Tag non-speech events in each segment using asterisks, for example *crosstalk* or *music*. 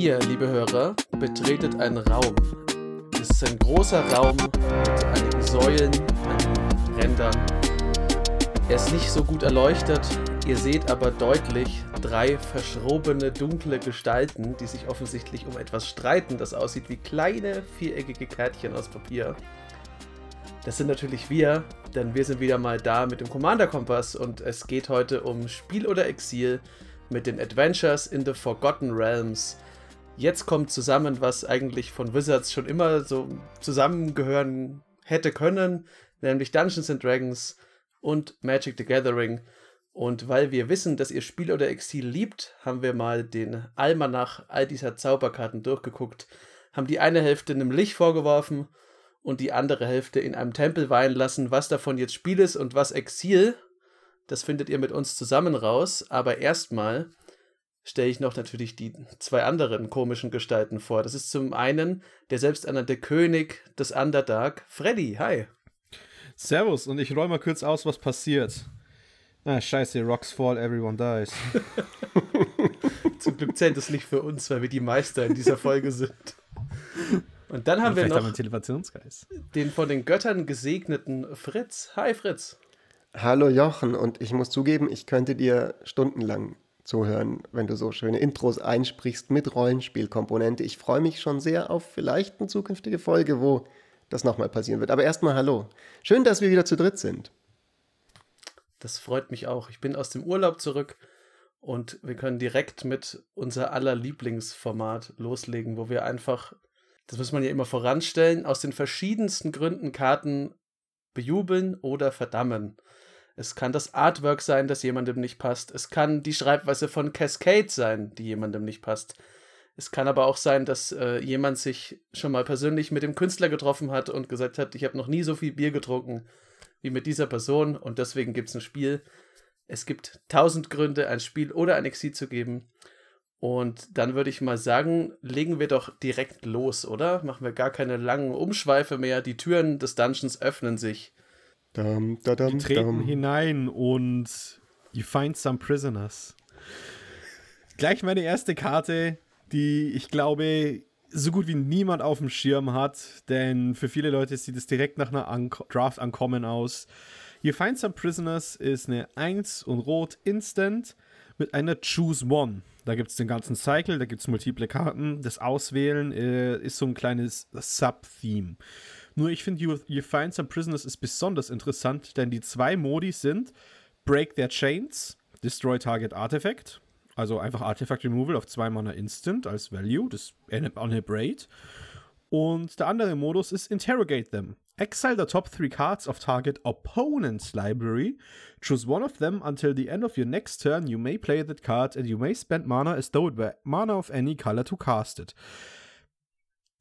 Ihr, liebe Hörer, betretet einen Raum. Es ist ein großer Raum mit einigen Säulen, einigen Rändern. Er ist nicht so gut erleuchtet, ihr seht aber deutlich drei verschrobene, dunkle Gestalten, die sich offensichtlich um etwas streiten, das aussieht wie kleine, viereckige Kärtchen aus Papier. Das sind natürlich wir, denn wir sind wieder mal da mit dem Commander Kompass und es geht heute um Spiel oder Exil mit den Adventures in the Forgotten Realms. Jetzt kommt zusammen, was eigentlich von Wizards schon immer so zusammengehören hätte können, nämlich Dungeons and Dragons und Magic the Gathering. Und weil wir wissen, dass ihr Spiel oder Exil liebt, haben wir mal den Almanach all dieser Zauberkarten durchgeguckt, haben die eine Hälfte einem Licht vorgeworfen und die andere Hälfte in einem Tempel weihen lassen, was davon jetzt Spiel ist und was Exil. Das findet ihr mit uns zusammen raus. Aber erstmal stelle ich noch natürlich die zwei anderen komischen Gestalten vor. Das ist zum einen der selbsternannte König des Underdark, Freddy. Hi. Servus, und ich räume mal kurz aus, was passiert. Ah, scheiße, Rocks fall, everyone dies. *laughs* Zum Glück zählt das nicht für uns, weil wir die Meister in dieser Folge sind. Und dann haben wir noch haben wir einen Teleportionsgeist. den von den Göttern gesegneten Fritz. Hi Fritz. Hallo Jochen, und ich muss zugeben, ich könnte dir stundenlang zuhören, wenn du so schöne Intros einsprichst mit Rollenspielkomponente. Ich freue mich schon sehr auf vielleicht eine zukünftige Folge, wo das nochmal passieren wird. Aber erstmal hallo. Schön, dass wir wieder zu dritt sind. Das freut mich auch. Ich bin aus dem Urlaub zurück und wir können direkt mit unser aller Lieblingsformat loslegen, wo wir einfach, das muss man ja immer voranstellen, aus den verschiedensten Gründen Karten bejubeln oder verdammen. Es kann das Artwork sein, das jemandem nicht passt. Es kann die Schreibweise von Cascade sein, die jemandem nicht passt. Es kann aber auch sein, dass äh, jemand sich schon mal persönlich mit dem Künstler getroffen hat und gesagt hat, ich habe noch nie so viel Bier getrunken wie mit dieser Person und deswegen gibt es ein Spiel. Es gibt tausend Gründe, ein Spiel oder ein Exil zu geben. Und dann würde ich mal sagen, legen wir doch direkt los, oder? Machen wir gar keine langen Umschweife mehr. Die Türen des Dungeons öffnen sich. Dam, da, dam, Die treten dam. hinein und you find some prisoners. Gleich meine erste Karte, die ich glaube so gut wie niemand auf dem Schirm hat, denn für viele Leute sieht es direkt nach einer Ank Draft Ankommen aus. You Find Some Prisoners ist eine 1 und Rot Instant mit einer Choose One. Da gibt es den ganzen Cycle, da gibt es multiple Karten. Das Auswählen äh, ist so ein kleines Sub-Theme. Nur ich finde, you, you Find Some Prisoners ist besonders interessant, denn die zwei Modi sind Break Their Chains, Destroy Target Artifact. Also einfach Artifact Removal auf zwei Mana Instant als Value, das Unhibrate. Und der andere Modus ist Interrogate Them. Exile the top three cards of target opponent's library. Choose one of them until the end of your next turn. You may play that card and you may spend mana as though it were mana of any color to cast it.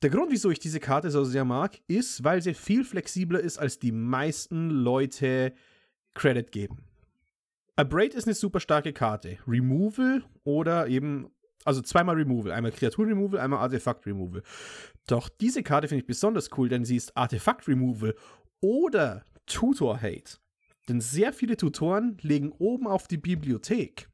Der Grund, wieso ich diese Karte so sehr mag, ist, weil sie viel flexibler ist, als die meisten Leute Credit geben. Abrade ist eine super starke Karte. Removal oder eben, also zweimal Removal. Einmal Kreatur-Removal, einmal Artefakt-Removal. Doch diese Karte finde ich besonders cool, denn sie ist Artefakt-Removal oder Tutor-Hate. Denn sehr viele Tutoren legen oben auf die Bibliothek.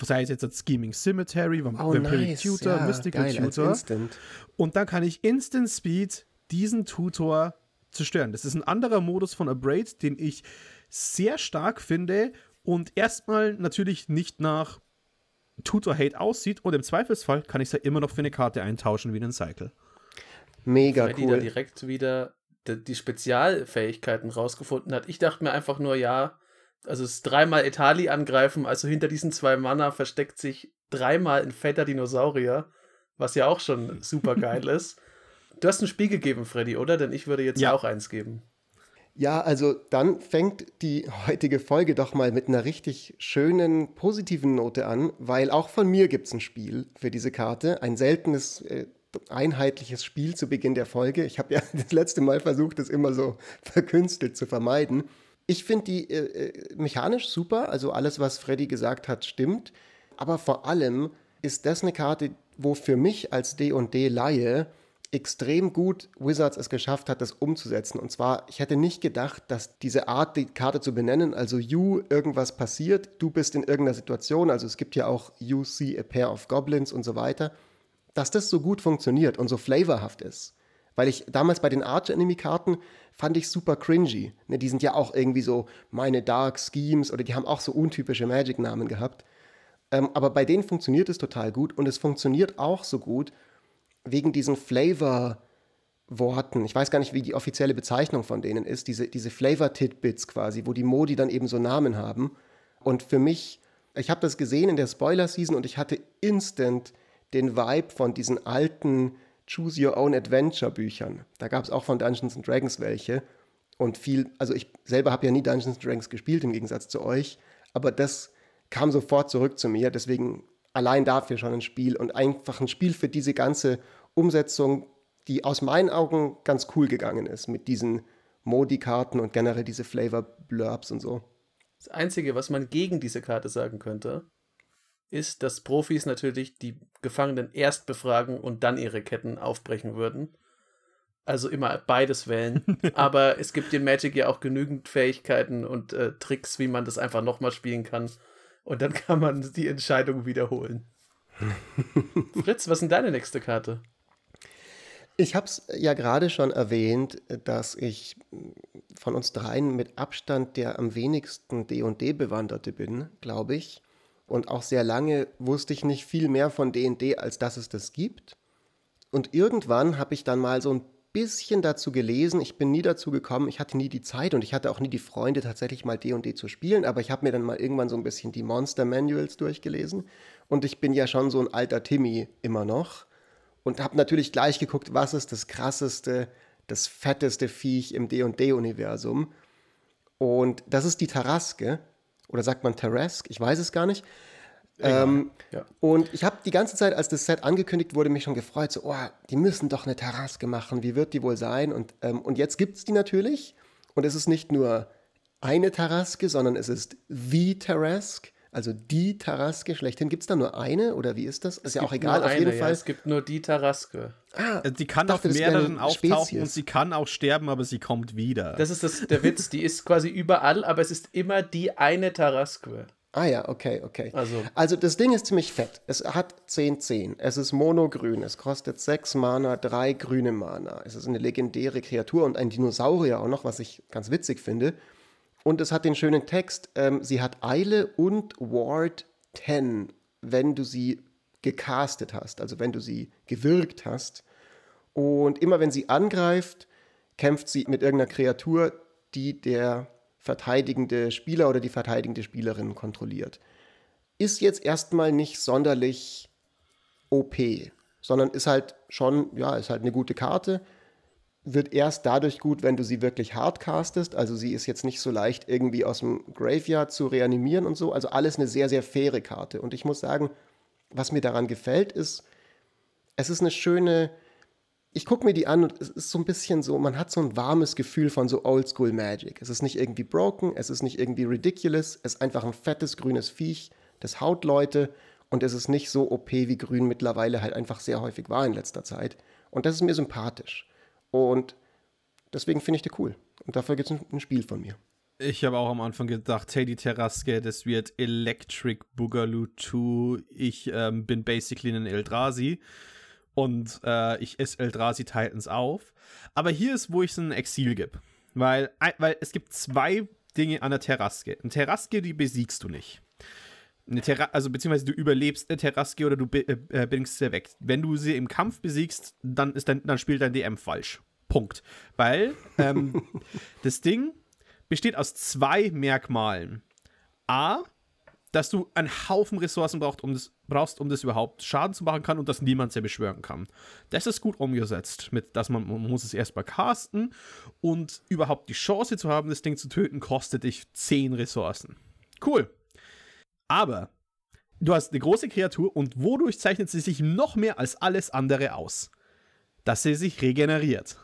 Sei es jetzt das Scheming Cemetery, Vamp Oh, Vampiric nice. Tutor, ja, Mystical geil, Tutor. Instant. Und dann kann ich Instant Speed diesen Tutor zerstören. Das ist ein anderer Modus von Abrade, den ich sehr stark finde und erstmal natürlich nicht nach Tutor Hate aussieht und im Zweifelsfall kann ich es ja immer noch für eine Karte eintauschen wie einen Cycle. Mega Freddy da cool. direkt wieder die, Spezialfähigkeiten rausgefunden hat. Ich dachte mir einfach nur, ja, also es ist dreimal Etali angreifen, also hinter diesen zwei Mana versteckt sich dreimal ein fetter Dinosaurier, was ja auch schon *laughs* super geil ist. Du hast ein Spiel gegeben, Freddy, oder? Denn ich würde jetzt Ja. auch eins geben. Ja, also dann fängt die heutige Folge doch mal mit einer richtig schönen, positiven Note an, weil auch von mir gibt es ein Spiel für diese Karte. Ein seltenes, äh, einheitliches Spiel zu Beginn der Folge. Ich habe ja *laughs* das letzte Mal versucht, das immer so verkünstelt zu vermeiden. Ich finde die äh, äh, mechanisch super, also alles, was Freddy gesagt hat, stimmt. Aber vor allem ist das eine Karte, wo für mich als D&D-Laie extrem gut Wizards es geschafft hat, das umzusetzen. Und zwar, ich hätte nicht gedacht, dass diese Art, die Karte zu benennen, also you, irgendwas passiert, du bist in irgendeiner Situation, also es gibt ja auch you see a pair of goblins und so weiter, dass das so gut funktioniert und so flavorhaft ist. Weil ich damals bei den Arch-Enemy-Karten fand ich super cringy. Ne, die sind ja auch irgendwie so meine Dark Schemes oder die haben auch so untypische Magic-Namen gehabt. Ähm, aber bei denen funktioniert es total gut und es funktioniert auch so gut wegen diesen Flavor-Worten. Ich weiß gar nicht, wie die offizielle Bezeichnung von denen ist. Diese, diese Flavor-Tidbits quasi, wo die Modi dann eben so Namen haben. Und für mich, ich habe das gesehen in der Spoiler-Season und ich hatte instant den Vibe von diesen alten Choose Your Own Adventure Büchern. Da gab es auch von Dungeons and Dragons welche. Und viel, also ich selber habe ja nie Dungeons and Dragons gespielt, im Gegensatz zu euch. Aber das kam sofort zurück zu mir. Deswegen allein dafür schon ein Spiel und einfach ein Spiel für diese ganze Umsetzung, die aus meinen Augen ganz cool gegangen ist mit diesen Modi-Karten und generell diese Flavor-Blurbs und so. Das Einzige, was man gegen diese Karte sagen könnte, ist, dass Profis natürlich die Gefangenen erst befragen und dann ihre Ketten aufbrechen würden. Also immer beides wählen. *laughs* Aber es gibt in Magic ja auch genügend Fähigkeiten und äh, Tricks, wie man das einfach nochmal spielen kann. Und dann kann man die Entscheidung wiederholen. *laughs* Fritz, was ist denn deine nächste Karte? Ich habe es ja gerade schon erwähnt, dass ich von uns dreien mit Abstand der am wenigsten D&D-Bewanderte bin, glaube ich. Und auch sehr lange wusste ich nicht viel mehr von D&D, als dass es das gibt. Und irgendwann habe ich dann mal so ein bisschen dazu gelesen. Ich bin nie dazu gekommen. Ich hatte nie die Zeit und ich hatte auch nie die Freunde, tatsächlich mal D&D zu spielen. Aber ich habe mir dann mal irgendwann so ein bisschen die Monster Manuals durchgelesen. Und ich bin ja schon so ein alter Timmy immer noch. Und habe natürlich gleich geguckt, was ist das krasseste, das fetteste Viech im D&D-Universum. Und das ist die Taraske. Oder sagt man Tarrasque? Ich weiß es gar nicht. Ähm, ja. Und ich habe die ganze Zeit, als das Set angekündigt wurde, mich schon gefreut, so, oh, die müssen doch eine Taraske machen, wie wird die wohl sein? Und, ähm, und jetzt gibt es die natürlich. Und es ist nicht nur eine Taraske, sondern es ist the Taraske, also die Taraske schlechthin. Gibt es da nur eine oder wie ist das? Es ist ja auch egal, auf jeden eine, Fall. Ja, es gibt nur die Taraske. Ah, also die kann dachte, auf mehreren auftauchen Spezies. und sie kann auch sterben, aber sie kommt wieder. Das ist das, der Witz, die ist quasi überall, aber es ist immer die eine Taraske. Ah ja, okay, okay. Also, also das Ding ist ziemlich fett. Es hat 10 10. Es ist monogrün. Es kostet 6 Mana, 3 grüne Mana. Es ist eine legendäre Kreatur und ein Dinosaurier auch noch, was ich ganz witzig finde. Und es hat den schönen Text, ähm, sie hat Eile und Ward 10, wenn du sie gecastet hast, also wenn du sie gewirkt hast. Und immer wenn sie angreift, kämpft sie mit irgendeiner Kreatur, die der verteidigende Spieler oder die verteidigende Spielerin kontrolliert. Ist jetzt erstmal nicht sonderlich OP, sondern ist halt schon, ja, ist halt eine gute Karte. Wird erst dadurch gut, wenn du sie wirklich hard castest. Also sie ist jetzt nicht so leicht irgendwie aus dem Graveyard zu reanimieren und so. Also alles eine sehr, sehr faire Karte. Und ich muss sagen, was mir daran gefällt, ist, es ist eine schöne, ich gucke mir die an und es ist so ein bisschen so, man hat so ein warmes Gefühl von so Oldschool Magic. Es ist nicht irgendwie broken, es ist nicht irgendwie ridiculous, es ist einfach ein fettes grünes Viech, das haut Leute und es ist nicht so OP wie grün mittlerweile halt einfach sehr häufig war in letzter Zeit. Und das ist mir sympathisch. Und deswegen finde ich die cool. Und dafür gibt es ein, Spiel von mir. Ich habe auch am Anfang gedacht, hey, die Terraske, das wird Electric Boogaloo 2. Ich ähm, bin basically ein Eldrazi und äh, ich esse Eldrazi Titans auf. Aber hier ist, wo ich es ein Exil gebe. Weil, weil es gibt zwei Dinge an der Terraske. Eine Terraske, die besiegst du nicht. Eine Terra also beziehungsweise du überlebst eine Terraske oder du äh, äh, bringst sie weg. Wenn du sie im Kampf besiegst, dann, ist dein, dann spielt dein DM falsch. Punkt. Weil ähm, *laughs* das Ding besteht aus zwei Merkmalen. A, dass du einen Haufen Ressourcen brauchst, um das, brauchst, um das überhaupt Schaden zu machen kann und dass niemand sie beschwören kann. Das ist gut umgesetzt, mit dass man, man muss es erstmal casten und überhaupt die Chance zu haben, das Ding zu töten, kostet dich 10 Ressourcen. Cool. Aber du hast eine große Kreatur und wodurch zeichnet sie sich noch mehr als alles andere aus? Dass sie sich regeneriert.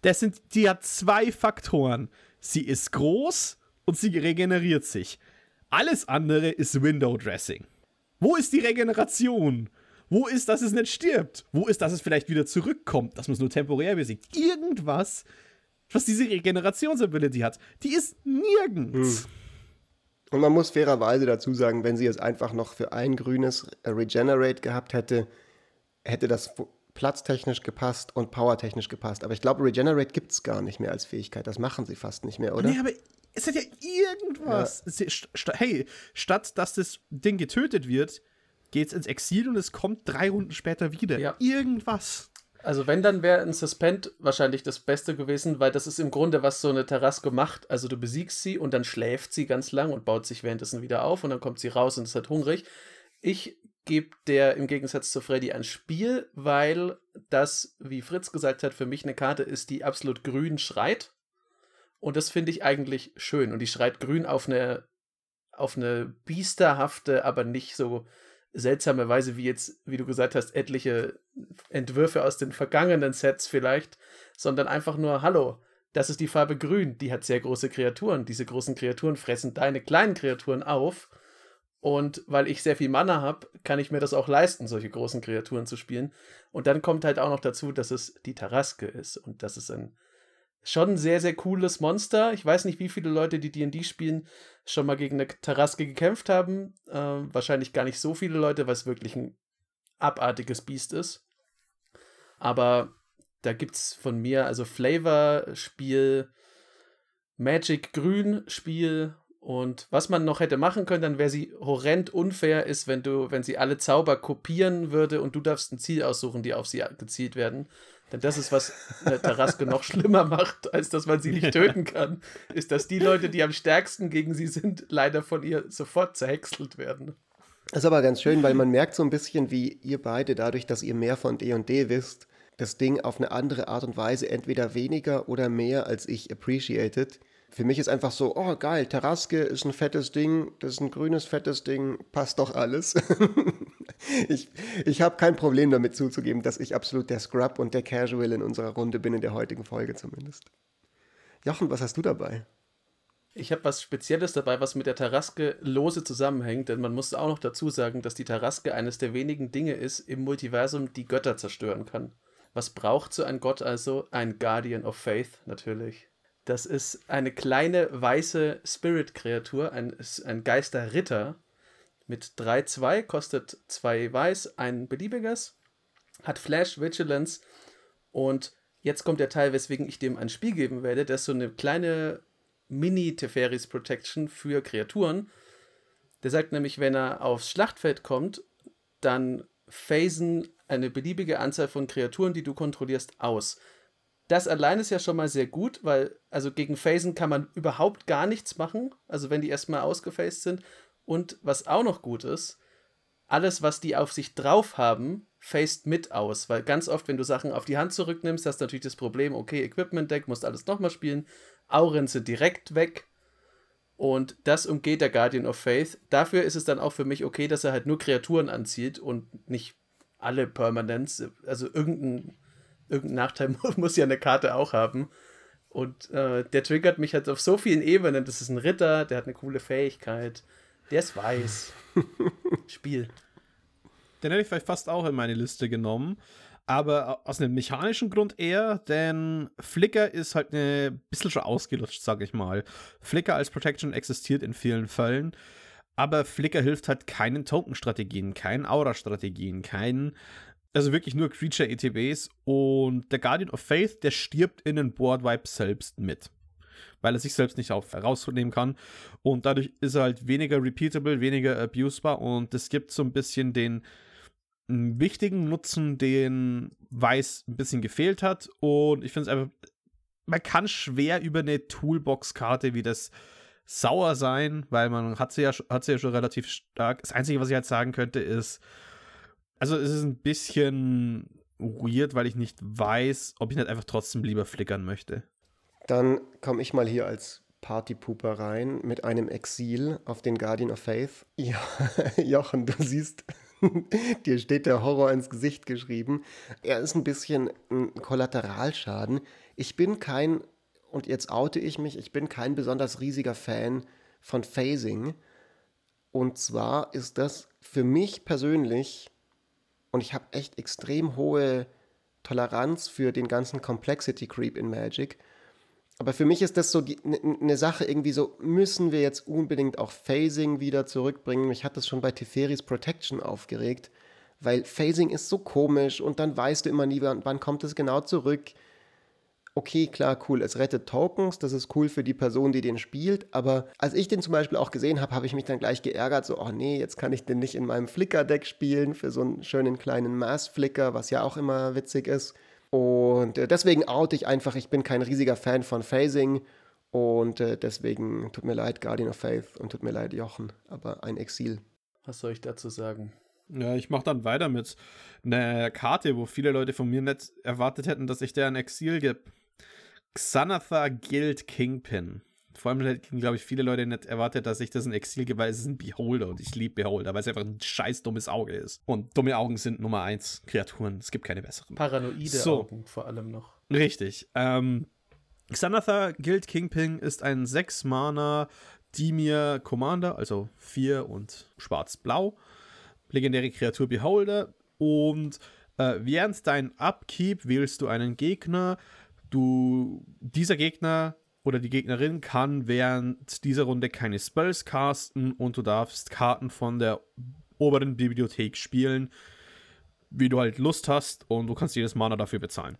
Das sind, die hat zwei Faktoren. Sie ist groß und sie regeneriert sich. Alles andere ist Window Dressing. Wo ist die Regeneration? Wo ist, dass es nicht stirbt? Wo ist, dass es vielleicht wieder zurückkommt, dass man es nur temporär besiegt? Irgendwas, was diese Regenerationsability hat, die ist nirgends. Hm. Und man muss fairerweise dazu sagen, wenn sie es einfach noch für ein grünes Regenerate gehabt hätte, hätte das platztechnisch gepasst und powertechnisch gepasst. Aber ich glaube, Regenerate gibt es gar nicht mehr als Fähigkeit. Das machen sie fast nicht mehr, oder? Nee, aber es hat ja irgendwas. Ja. Hey, statt dass das Ding getötet wird, geht es ins Exil und es kommt drei Runden später wieder. Ja. Irgendwas. Also wenn, dann wäre ein Suspend wahrscheinlich das Beste gewesen, weil das ist im Grunde, was so eine Terraske macht. Also du besiegst sie und dann schläft sie ganz lang und baut sich währenddessen wieder auf und dann kommt sie raus und ist halt hungrig. Ich gebe der im Gegensatz zu Freddy ein Spiel, weil das, wie Fritz gesagt hat, für mich eine Karte ist, die absolut grün schreit. Und das finde ich eigentlich schön. Und die schreit grün auf eine, auf eine biesterhafte, aber nicht so seltsame Weise, wie jetzt, wie du gesagt hast, etliche Entwürfe aus den vergangenen Sets vielleicht, sondern einfach nur, hallo, das ist die Farbe grün, die hat sehr große Kreaturen. Diese großen Kreaturen fressen deine kleinen Kreaturen auf. Und weil ich sehr viel Mana habe, kann ich mir das auch leisten, solche großen Kreaturen zu spielen. Und dann kommt halt auch noch dazu, dass es die Taraske ist. Und das ist ein schon ein sehr, sehr cooles Monster. Ich weiß nicht, wie viele Leute, die DD spielen, schon mal gegen eine Taraske gekämpft haben. Äh, wahrscheinlich gar nicht so viele Leute, weil es wirklich ein abartiges Biest ist. Aber da gibt es von mir also Flavor-Spiel, Magic Grün-Spiel und was man noch hätte machen können, dann wäre sie horrend unfair ist, wenn du, wenn sie alle Zauber kopieren würde und du darfst ein Ziel aussuchen, die auf sie gezielt werden. Denn das ist, was eine Taraske noch schlimmer macht, als dass man sie nicht töten kann, ist, dass die Leute, die am stärksten gegen sie sind, leider von ihr sofort zerhäckselt werden. Das ist aber ganz schön, weil man merkt so ein bisschen, wie ihr beide, dadurch, dass ihr mehr von D&D &D wisst, das Ding auf eine andere Art und Weise entweder weniger oder mehr als ich appreciated. Für mich ist einfach so, oh geil, Taraske ist ein fettes Ding, das ist ein grünes fettes Ding, passt doch alles. *laughs* ich ich habe kein Problem damit zuzugeben, dass ich absolut der Scrub und der Casual in unserer Runde bin, in der heutigen Folge zumindest. Jochen, was hast du dabei? Ich habe was Spezielles dabei, was mit der Taraske lose zusammenhängt, denn man muss auch noch dazu sagen, dass die Taraske eines der wenigen Dinge ist im Multiversum, die Götter zerstören kann. Was braucht so ein Gott also? Ein Guardian of Faith natürlich. Das ist eine kleine weiße Spirit-Kreatur, ein, ein Geisterritter, mit 3-2, kostet 2 weiß, ein beliebiges, hat Flash, Vigilance und jetzt kommt der Teil, weswegen ich dem ein Spiel geben werde. Das ist so eine kleine Mini-Teferis Protection für Kreaturen. Der sagt nämlich, wenn er aufs Schlachtfeld kommt, dann phasen eine beliebige Anzahl von Kreaturen, die du kontrollierst, aus. Das allein ist ja schon mal sehr gut, weil also gegen Phasen kann man überhaupt gar nichts machen. Also wenn die erstmal ausgefaced sind. Und was auch noch gut ist, alles, was die auf sich drauf haben, faced mit aus. Weil ganz oft, wenn du Sachen auf die Hand zurücknimmst, hast du natürlich das Problem, okay, Equipment-Deck, musst alles nochmal spielen. Auren sind direkt weg. Und das umgeht der Guardian of Faith. Dafür ist es dann auch für mich okay, dass er halt nur Kreaturen anzieht und nicht alle Permanents. Also irgendein, irgendein Nachteil *laughs* muss ja eine Karte auch haben. Und äh, der triggert mich halt auf so vielen Ebenen. Das ist ein Ritter, der hat eine coole Fähigkeit. Der ist weiß. *laughs* Spiel. Den hätte ich vielleicht fast auch in meine Liste genommen. Aber aus einem mechanischen Grund eher, denn Flicker ist halt ein bisschen schon ausgelutscht, sag ich mal. Flicker als Protection existiert in vielen Fällen, aber Flicker hilft halt keinen Token-Strategien, keinen Aura-Strategien, keinen, also wirklich nur Creature-ETBs und der Guardian of Faith, der stirbt in den Board-Wipe selbst mit weil er sich selbst nicht auf rausnehmen kann. Und dadurch ist er halt weniger repeatable, weniger abusbar und es gibt so ein bisschen den wichtigen Nutzen, den Weiß ein bisschen gefehlt hat. Und ich finde es einfach, man kann schwer über eine Toolbox-Karte wie das sauer sein, weil man hat sie, ja, hat sie ja schon relativ stark. Das Einzige, was ich halt sagen könnte, ist, also es ist ein bisschen weird, weil ich nicht weiß, ob ich nicht einfach trotzdem lieber flickern möchte. Dann komme ich mal hier als Partypooper rein mit einem Exil auf den Guardian of Faith. *laughs* Ja, Jochen, du siehst, *laughs* dir steht der Horror ins Gesicht geschrieben. Er ist ein bisschen ein Kollateralschaden. Ich bin kein, und jetzt oute ich mich, ich bin kein besonders riesiger Fan von Phasing. Und zwar ist das für mich persönlich, und ich habe echt extrem hohe Toleranz für den ganzen Complexity Creep in Magic, aber für mich ist das so eine ne Sache irgendwie so, müssen wir jetzt unbedingt auch Phasing wieder zurückbringen? Mich hat das schon bei Teferis Protection aufgeregt, weil Phasing ist so komisch und dann weißt du immer nie, wann, wann kommt es genau zurück. Okay, klar, cool, es rettet Tokens, das ist cool für die Person, die den spielt, aber als ich den zum Beispiel auch gesehen habe, habe ich mich dann gleich geärgert, so, oh nee, jetzt kann ich den nicht in meinem Flicker-Deck spielen, für so einen schönen kleinen Mass-Flicker, was ja auch immer witzig ist. Und äh, deswegen oute ich einfach, ich bin kein riesiger Fan von Phasing und äh, deswegen tut mir leid, Guardian of Faith und tut mir leid, Jochen, aber ein Exil. Was soll ich dazu sagen? Ja, ich mache dann weiter mit einer Karte, wo viele Leute von mir nicht erwartet hätten, dass ich der ein Exil gebe. Xanatha Guild Kingpin. Vor allem hätten, glaube ich, viele Leute nicht erwartet, dass ich das ein Exil gebe, weil es ist ein Beholder und ich liebe Beholder, weil es einfach ein scheiß dummes Auge ist. Und dumme Augen sind Nummer eins Kreaturen. Es gibt keine besseren. Paranoide so. Augen vor allem noch. Richtig. Ähm, Xanatha Guild Kingpin ist ein 6-Mana Dimir Commander, also 4 und schwarz-blau. Legendäre Kreatur Beholder. Und äh, während dein Upkeep wählst du einen Gegner. Du, dieser Gegner oder die Gegnerin kann während dieser Runde keine Spells casten und du darfst Karten von der oberen Bibliothek spielen, wie du halt Lust hast und du kannst jedes Mana dafür bezahlen.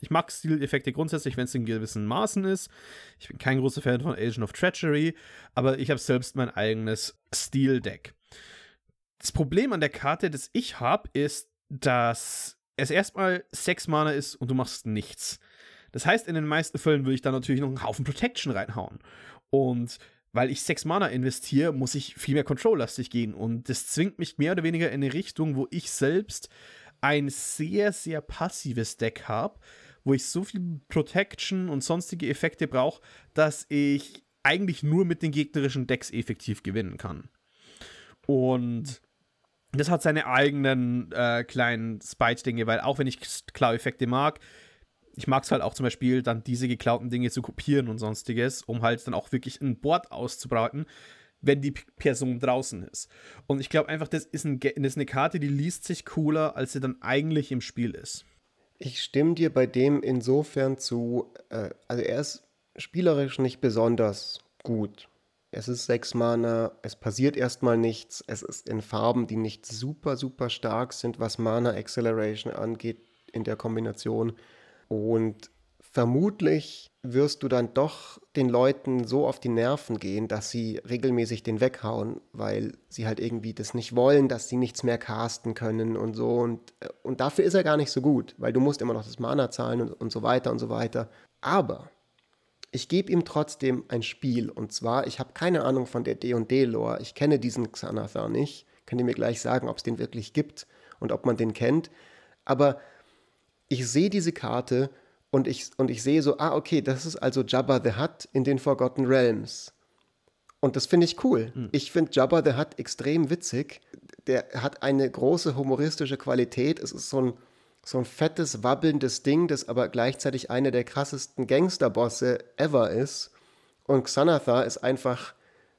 Ich mag Stileffekte grundsätzlich, wenn es in gewissen Maßen ist. Ich bin kein großer Fan von Agent of Treachery, aber ich habe selbst mein eigenes Stil-Deck. Das Problem an der Karte, das ich habe, ist, dass es erstmal sechs Mana ist und du machst nichts. Das heißt, in den meisten Fällen würde ich da natürlich noch einen Haufen Protection reinhauen. Und weil ich sechs Mana investiere, muss ich viel mehr Control-lastig gehen. Und das zwingt mich mehr oder weniger in eine Richtung, wo ich selbst ein sehr, sehr passives Deck habe, wo ich so viel Protection und sonstige Effekte brauche, dass ich eigentlich nur mit den gegnerischen Decks effektiv gewinnen kann. Und das hat seine eigenen äh, kleinen Spite-Dinge, weil auch wenn ich Klau-Effekte mag, ich mag es halt auch zum Beispiel, dann diese geklauten Dinge zu kopieren und sonstiges, um halt dann auch wirklich ein Board auszubreiten, wenn die Person draußen ist. Und ich glaube einfach, das ist, ein, das ist eine Karte, die liest sich cooler, als sie dann eigentlich im Spiel ist. Ich stimme dir bei dem insofern zu, äh, also er ist spielerisch nicht besonders gut. Es ist sechs Mana, es passiert erstmal nichts, es ist in Farben, die nicht super, super stark sind, was Mana Acceleration angeht in der Kombination. Und vermutlich wirst du dann doch den Leuten so auf die Nerven gehen, dass sie regelmäßig den weghauen, weil sie halt irgendwie das nicht wollen, dass sie nichts mehr casten können und so. Und, äh, und dafür ist er gar nicht so gut, weil du musst immer noch das Mana zahlen und, und so weiter und so weiter. Aber ich gebe ihm trotzdem ein Spiel. Und zwar, ich habe keine Ahnung von der D&D-Lore. Ich kenne diesen Xanathar nicht. Könnt ihr mir gleich sagen, ob es den wirklich gibt und ob man den kennt. Aber ich sehe diese Karte und ich, und ich sehe so, ah, okay, das ist also Jabba the Hutt in den Forgotten Realms. Und das finde ich cool. Hm. Ich finde Jabba the Hutt extrem witzig. Der hat eine große humoristische Qualität. Es ist so ein, so ein fettes, wabbelndes Ding, das aber gleichzeitig einer der krassesten Gangsterbosse ever ist. Und Xanathar ist einfach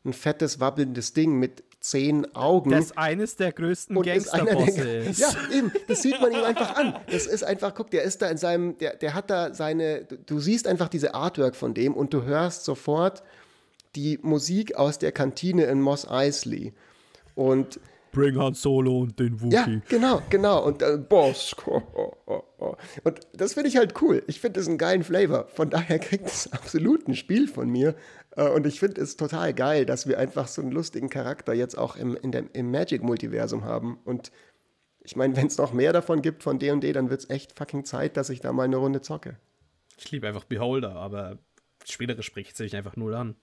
ein fettes, wabbelndes Ding mit zehn Augen. Das eines der größten Gangsterbosse ist. Ja, eben, das sieht man ihm einfach an. Das ist einfach, guck, der ist da in seinem, der, der hat da seine, du siehst einfach diese Artwork von dem und du hörst sofort die Musik aus der Kantine in Moss Eisley. Und Bring Han Solo und den Wookie. Ja, genau, genau. Und äh, Boss. Und das finde ich halt cool. Ich finde es einen geilen Flavor. Von daher kriegt es absolut ein Spiel von mir. Äh, und ich finde es total geil, dass wir einfach so einen lustigen Charakter jetzt auch im, in dem, im Magic-Multiversum haben. Und ich meine, wenn es noch mehr davon gibt von D&D, dann wird es echt fucking Zeit, dass ich da mal eine Runde zocke. Ich liebe einfach Beholder, aber spielerisch spricht sich einfach null an.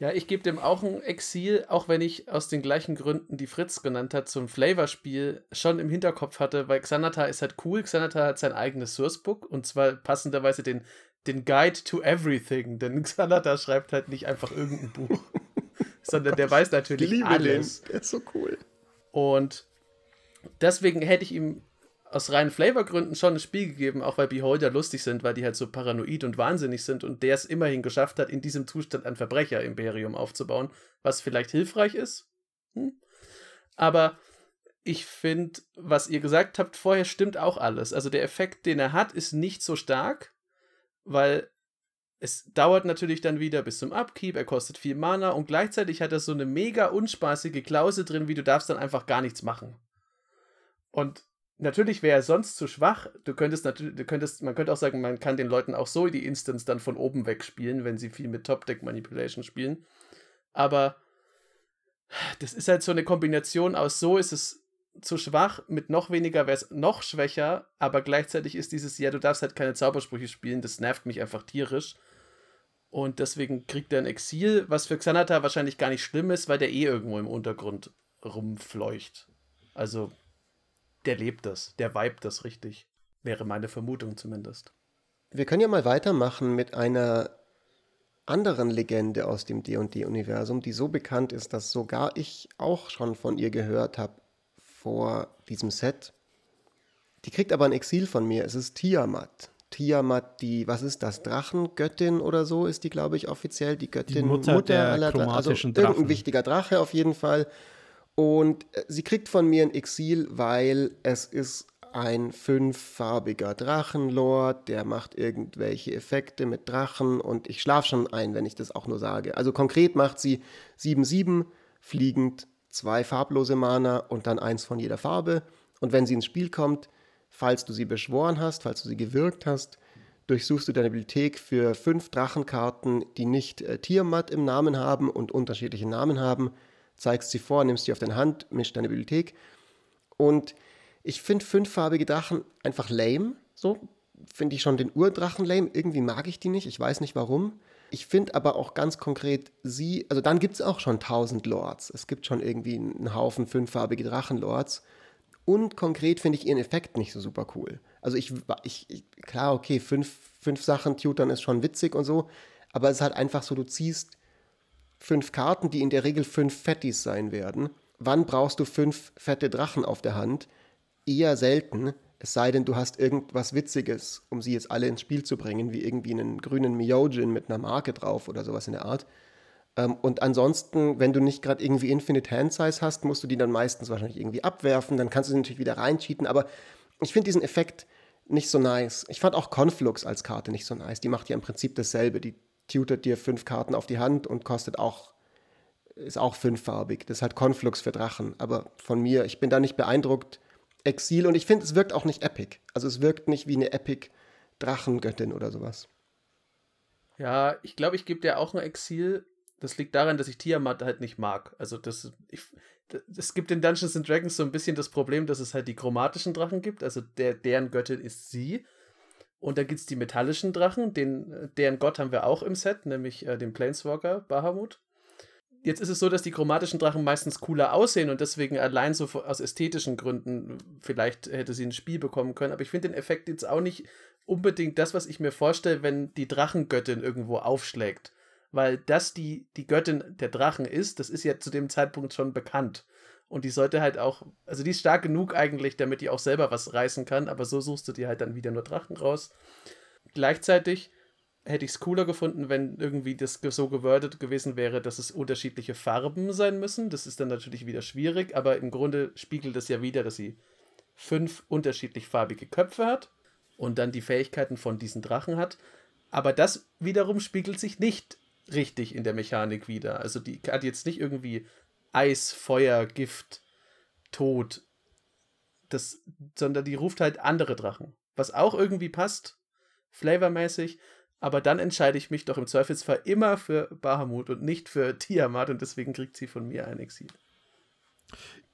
Ja, ich gebe dem auch ein Exil, auch wenn ich aus den gleichen Gründen, die Fritz genannt hat, zum Flavorspiel schon im Hinterkopf hatte, weil Xanata ist halt cool. Xanata hat sein eigenes Sourcebook und zwar passenderweise den, den Guide to Everything, denn *laughs* Xanata schreibt halt nicht einfach irgendein Buch, *laughs* sondern der weiß natürlich alles. Den. Der ist so cool. Und deswegen hätte ich ihm aus reinen Flavorgründen schon ein Spiel gegeben, auch weil Beholder lustig sind, weil die halt so paranoid und wahnsinnig sind und der es immerhin geschafft hat, in diesem Zustand ein Verbrecher-Imperium aufzubauen, was vielleicht hilfreich ist. Hm? Aber ich finde, was ihr gesagt habt vorher, stimmt auch alles. Also der Effekt, den er hat, ist nicht so stark, weil es dauert natürlich dann wieder bis zum Upkeep, er kostet viel Mana und gleichzeitig hat er so eine mega unspaßige Klausel drin, wie du darfst dann einfach gar nichts machen. Und natürlich wäre er sonst zu schwach. Du könntest natürlich, du könntest, man könnte auch sagen, man kann den Leuten auch so die Instance dann von oben weg spielen, wenn sie viel mit Top-Deck-Manipulation spielen. Aber das ist halt so eine Kombination aus so ist es zu schwach, mit noch weniger wäre es noch schwächer, aber gleichzeitig ist dieses, ja, du darfst halt keine Zaubersprüche spielen, das nervt mich einfach tierisch. Und deswegen kriegt er ein Exil, was für Xanata wahrscheinlich gar nicht schlimm ist, weil der eh irgendwo im Untergrund rumfleucht. Also, der lebt das, der vibet das richtig. Wäre meine Vermutung zumindest. Wir können ja mal weitermachen mit einer anderen Legende aus dem D&D-Universum, die so bekannt ist, dass sogar ich auch schon von ihr gehört habe vor diesem Set. Die kriegt aber ein Exil von mir. Es ist Tiamat. Tiamat, die, was ist das, Drachengöttin oder so ist die, glaube ich, offiziell. Die Göttin, die Mutter, Mutter aller Drachen. Also irgendein wichtiger Drache auf jeden Fall. Und äh, sie kriegt von mir ein Exil, weil es ist ein fünffarbiger Drachenlord, der macht irgendwelche Effekte mit Drachen und ich schlafe schon ein, wenn ich das auch nur sage. Also konkret macht sie 7-7 fliegend, zwei farblose Mana und dann eins von jeder Farbe. Und wenn sie ins Spiel kommt, falls du sie beschworen hast, falls du sie gewirkt hast, durchsuchst du deine Bibliothek für fünf Drachenkarten, die nicht äh, Tiamat im Namen haben und unterschiedliche Namen haben, zeigst sie vor, nimmst sie auf deine Hand, mischst deine Bibliothek und ich finde fünffarbige Drachen einfach lame. So finde ich schon den Urdrachen lame. Irgendwie mag ich die nicht. Ich weiß nicht warum. Ich finde aber auch ganz konkret sie, also dann gibt es auch schon 1000 Lords. Es gibt schon irgendwie einen Haufen fünffarbige Drachenlords. Und konkret finde ich ihren Effekt nicht so super cool. Also ich, ich, ich klar, okay, fünf, fünf Sachen tutern ist schon witzig und so, aber es ist halt einfach so, du ziehst fünf Karten, die in der Regel fünf Fettis sein werden. Wann brauchst du fünf fette Drachen auf der Hand? eher selten, es sei denn, du hast irgendwas Witziges, um sie jetzt alle ins Spiel zu bringen, wie irgendwie einen grünen Myojin mit einer Marke drauf oder sowas in der Art. Ähm, und ansonsten, wenn du nicht gerade irgendwie Infinite Hand Size hast, musst du die dann meistens wahrscheinlich irgendwie abwerfen, dann kannst du sie natürlich wieder reincheaten, aber ich finde diesen Effekt nicht so nice. Ich fand auch Conflux als Karte nicht so nice. Die macht ja im Prinzip dasselbe. Die tutert dir fünf Karten auf die Hand und kostet auch, ist auch fünffarbig. Das ist halt Conflux für Drachen. Aber von mir, ich bin da nicht beeindruckt Exil und ich finde, es wirkt auch nicht epic. Also es wirkt nicht wie eine epic Drachengöttin oder sowas. Ja, ich glaube, ich gebe dir auch ein Exil. Das liegt daran, dass ich Tiamat halt nicht mag. Also das, ich, es gibt in Dungeons and Dragons so ein bisschen das Problem, dass es halt die chromatischen Drachen gibt. Also der, deren Göttin ist sie. Und da gibt es die metallischen Drachen, den, deren Gott haben wir auch im Set, nämlich äh, den Planeswalker Bahamut. Jetzt ist es so, dass die chromatischen Drachen meistens cooler aussehen und deswegen allein so aus ästhetischen Gründen vielleicht hätte sie ein Spiel bekommen können. Aber ich finde den Effekt jetzt auch nicht unbedingt das, was ich mir vorstelle, wenn die Drachengöttin irgendwo aufschlägt. Weil das die, die Göttin der Drachen ist, das ist ja zu dem Zeitpunkt schon bekannt. Und die sollte halt auch, also die ist stark genug eigentlich, damit die auch selber was reißen kann, aber so suchst du dir halt dann wieder nur Drachen raus. Gleichzeitig hätte ich es cooler gefunden, wenn irgendwie das so gewordet gewesen wäre, dass es unterschiedliche Farben sein müssen. Das ist dann natürlich wieder schwierig, aber im Grunde spiegelt es ja wieder, dass sie fünf unterschiedlich farbige Köpfe hat und dann die Fähigkeiten von diesen Drachen hat. Aber das wiederum spiegelt sich nicht richtig in der Mechanik wieder. Also die hat jetzt nicht irgendwie Eis, Feuer, Gift, Tod, das, sondern die ruft halt andere Drachen. Was auch irgendwie passt, flavormäßig, aber dann entscheide ich mich doch im Zweifelsfall immer für Bahamut und nicht für *laughs* Tiamat und deswegen kriegt sie von mir ein Exil.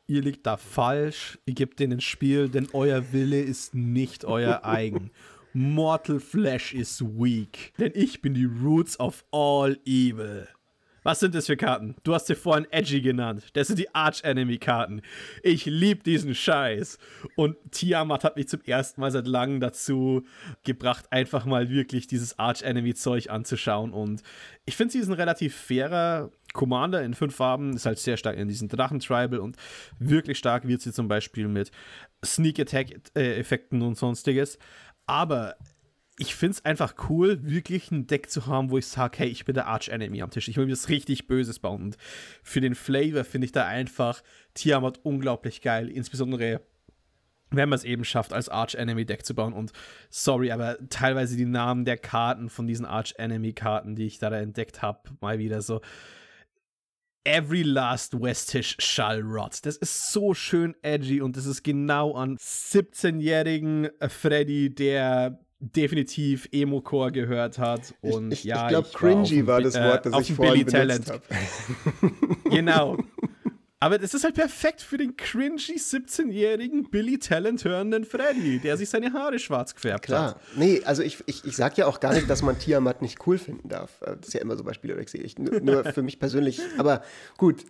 Ihr liegt da falsch, ihr gebt denen Spiel, denn euer Wille ist nicht euer *laughs* eigen. Mortal Flesh is weak, denn ich bin die Roots of all evil. Was sind das für Karten? Du hast sie vorhin Edgy genannt. Das sind die Arch-Enemy-Karten. Ich liebe diesen Scheiß. Und Tiamat hat mich zum ersten Mal seit langem dazu gebracht, einfach mal wirklich dieses Arch-Enemy-Zeug anzuschauen. Und ich finde, sie ist ein relativ fairer Commander in fünf Farben. Ist halt sehr stark in diesen Drachen-Tribal und wirklich stark wird sie zum Beispiel mit Sneak-Attack-Effekten und sonstiges. Aber ich finde es einfach cool, wirklich ein Deck zu haben, wo ich sage, hey, ich bin der Arch-Enemy am Tisch. Ich will mir das richtig Böses bauen. Und für den Flavor finde ich da einfach Tiamat unglaublich geil. Insbesondere, wenn man es eben schafft, als Arch-Enemy-Deck zu bauen. Und sorry, aber teilweise die Namen der Karten von diesen Arch-Enemy-Karten, die ich da, da entdeckt habe, mal wieder so. Every last Westish shall rot. Das ist so schön edgy und das ist genau an 17-jährigen Freddy, der definitiv Emo-Core gehört hat. Und ich, ich, ja, ich glaube, cringy war, war das Wort, das äh, ich vorhin benutzt habe. *laughs* *laughs* genau. Aber es ist halt perfekt für den cringy 17-jährigen Billy Talent hörenden Freddy, der sich seine Haare schwarz gefärbt Klar. hat. Nee, also ich, ich, ich sag ja auch gar nicht, dass man Tiamat nicht cool finden darf. Das ist ja immer so bei nur, nur für mich persönlich. Aber gut.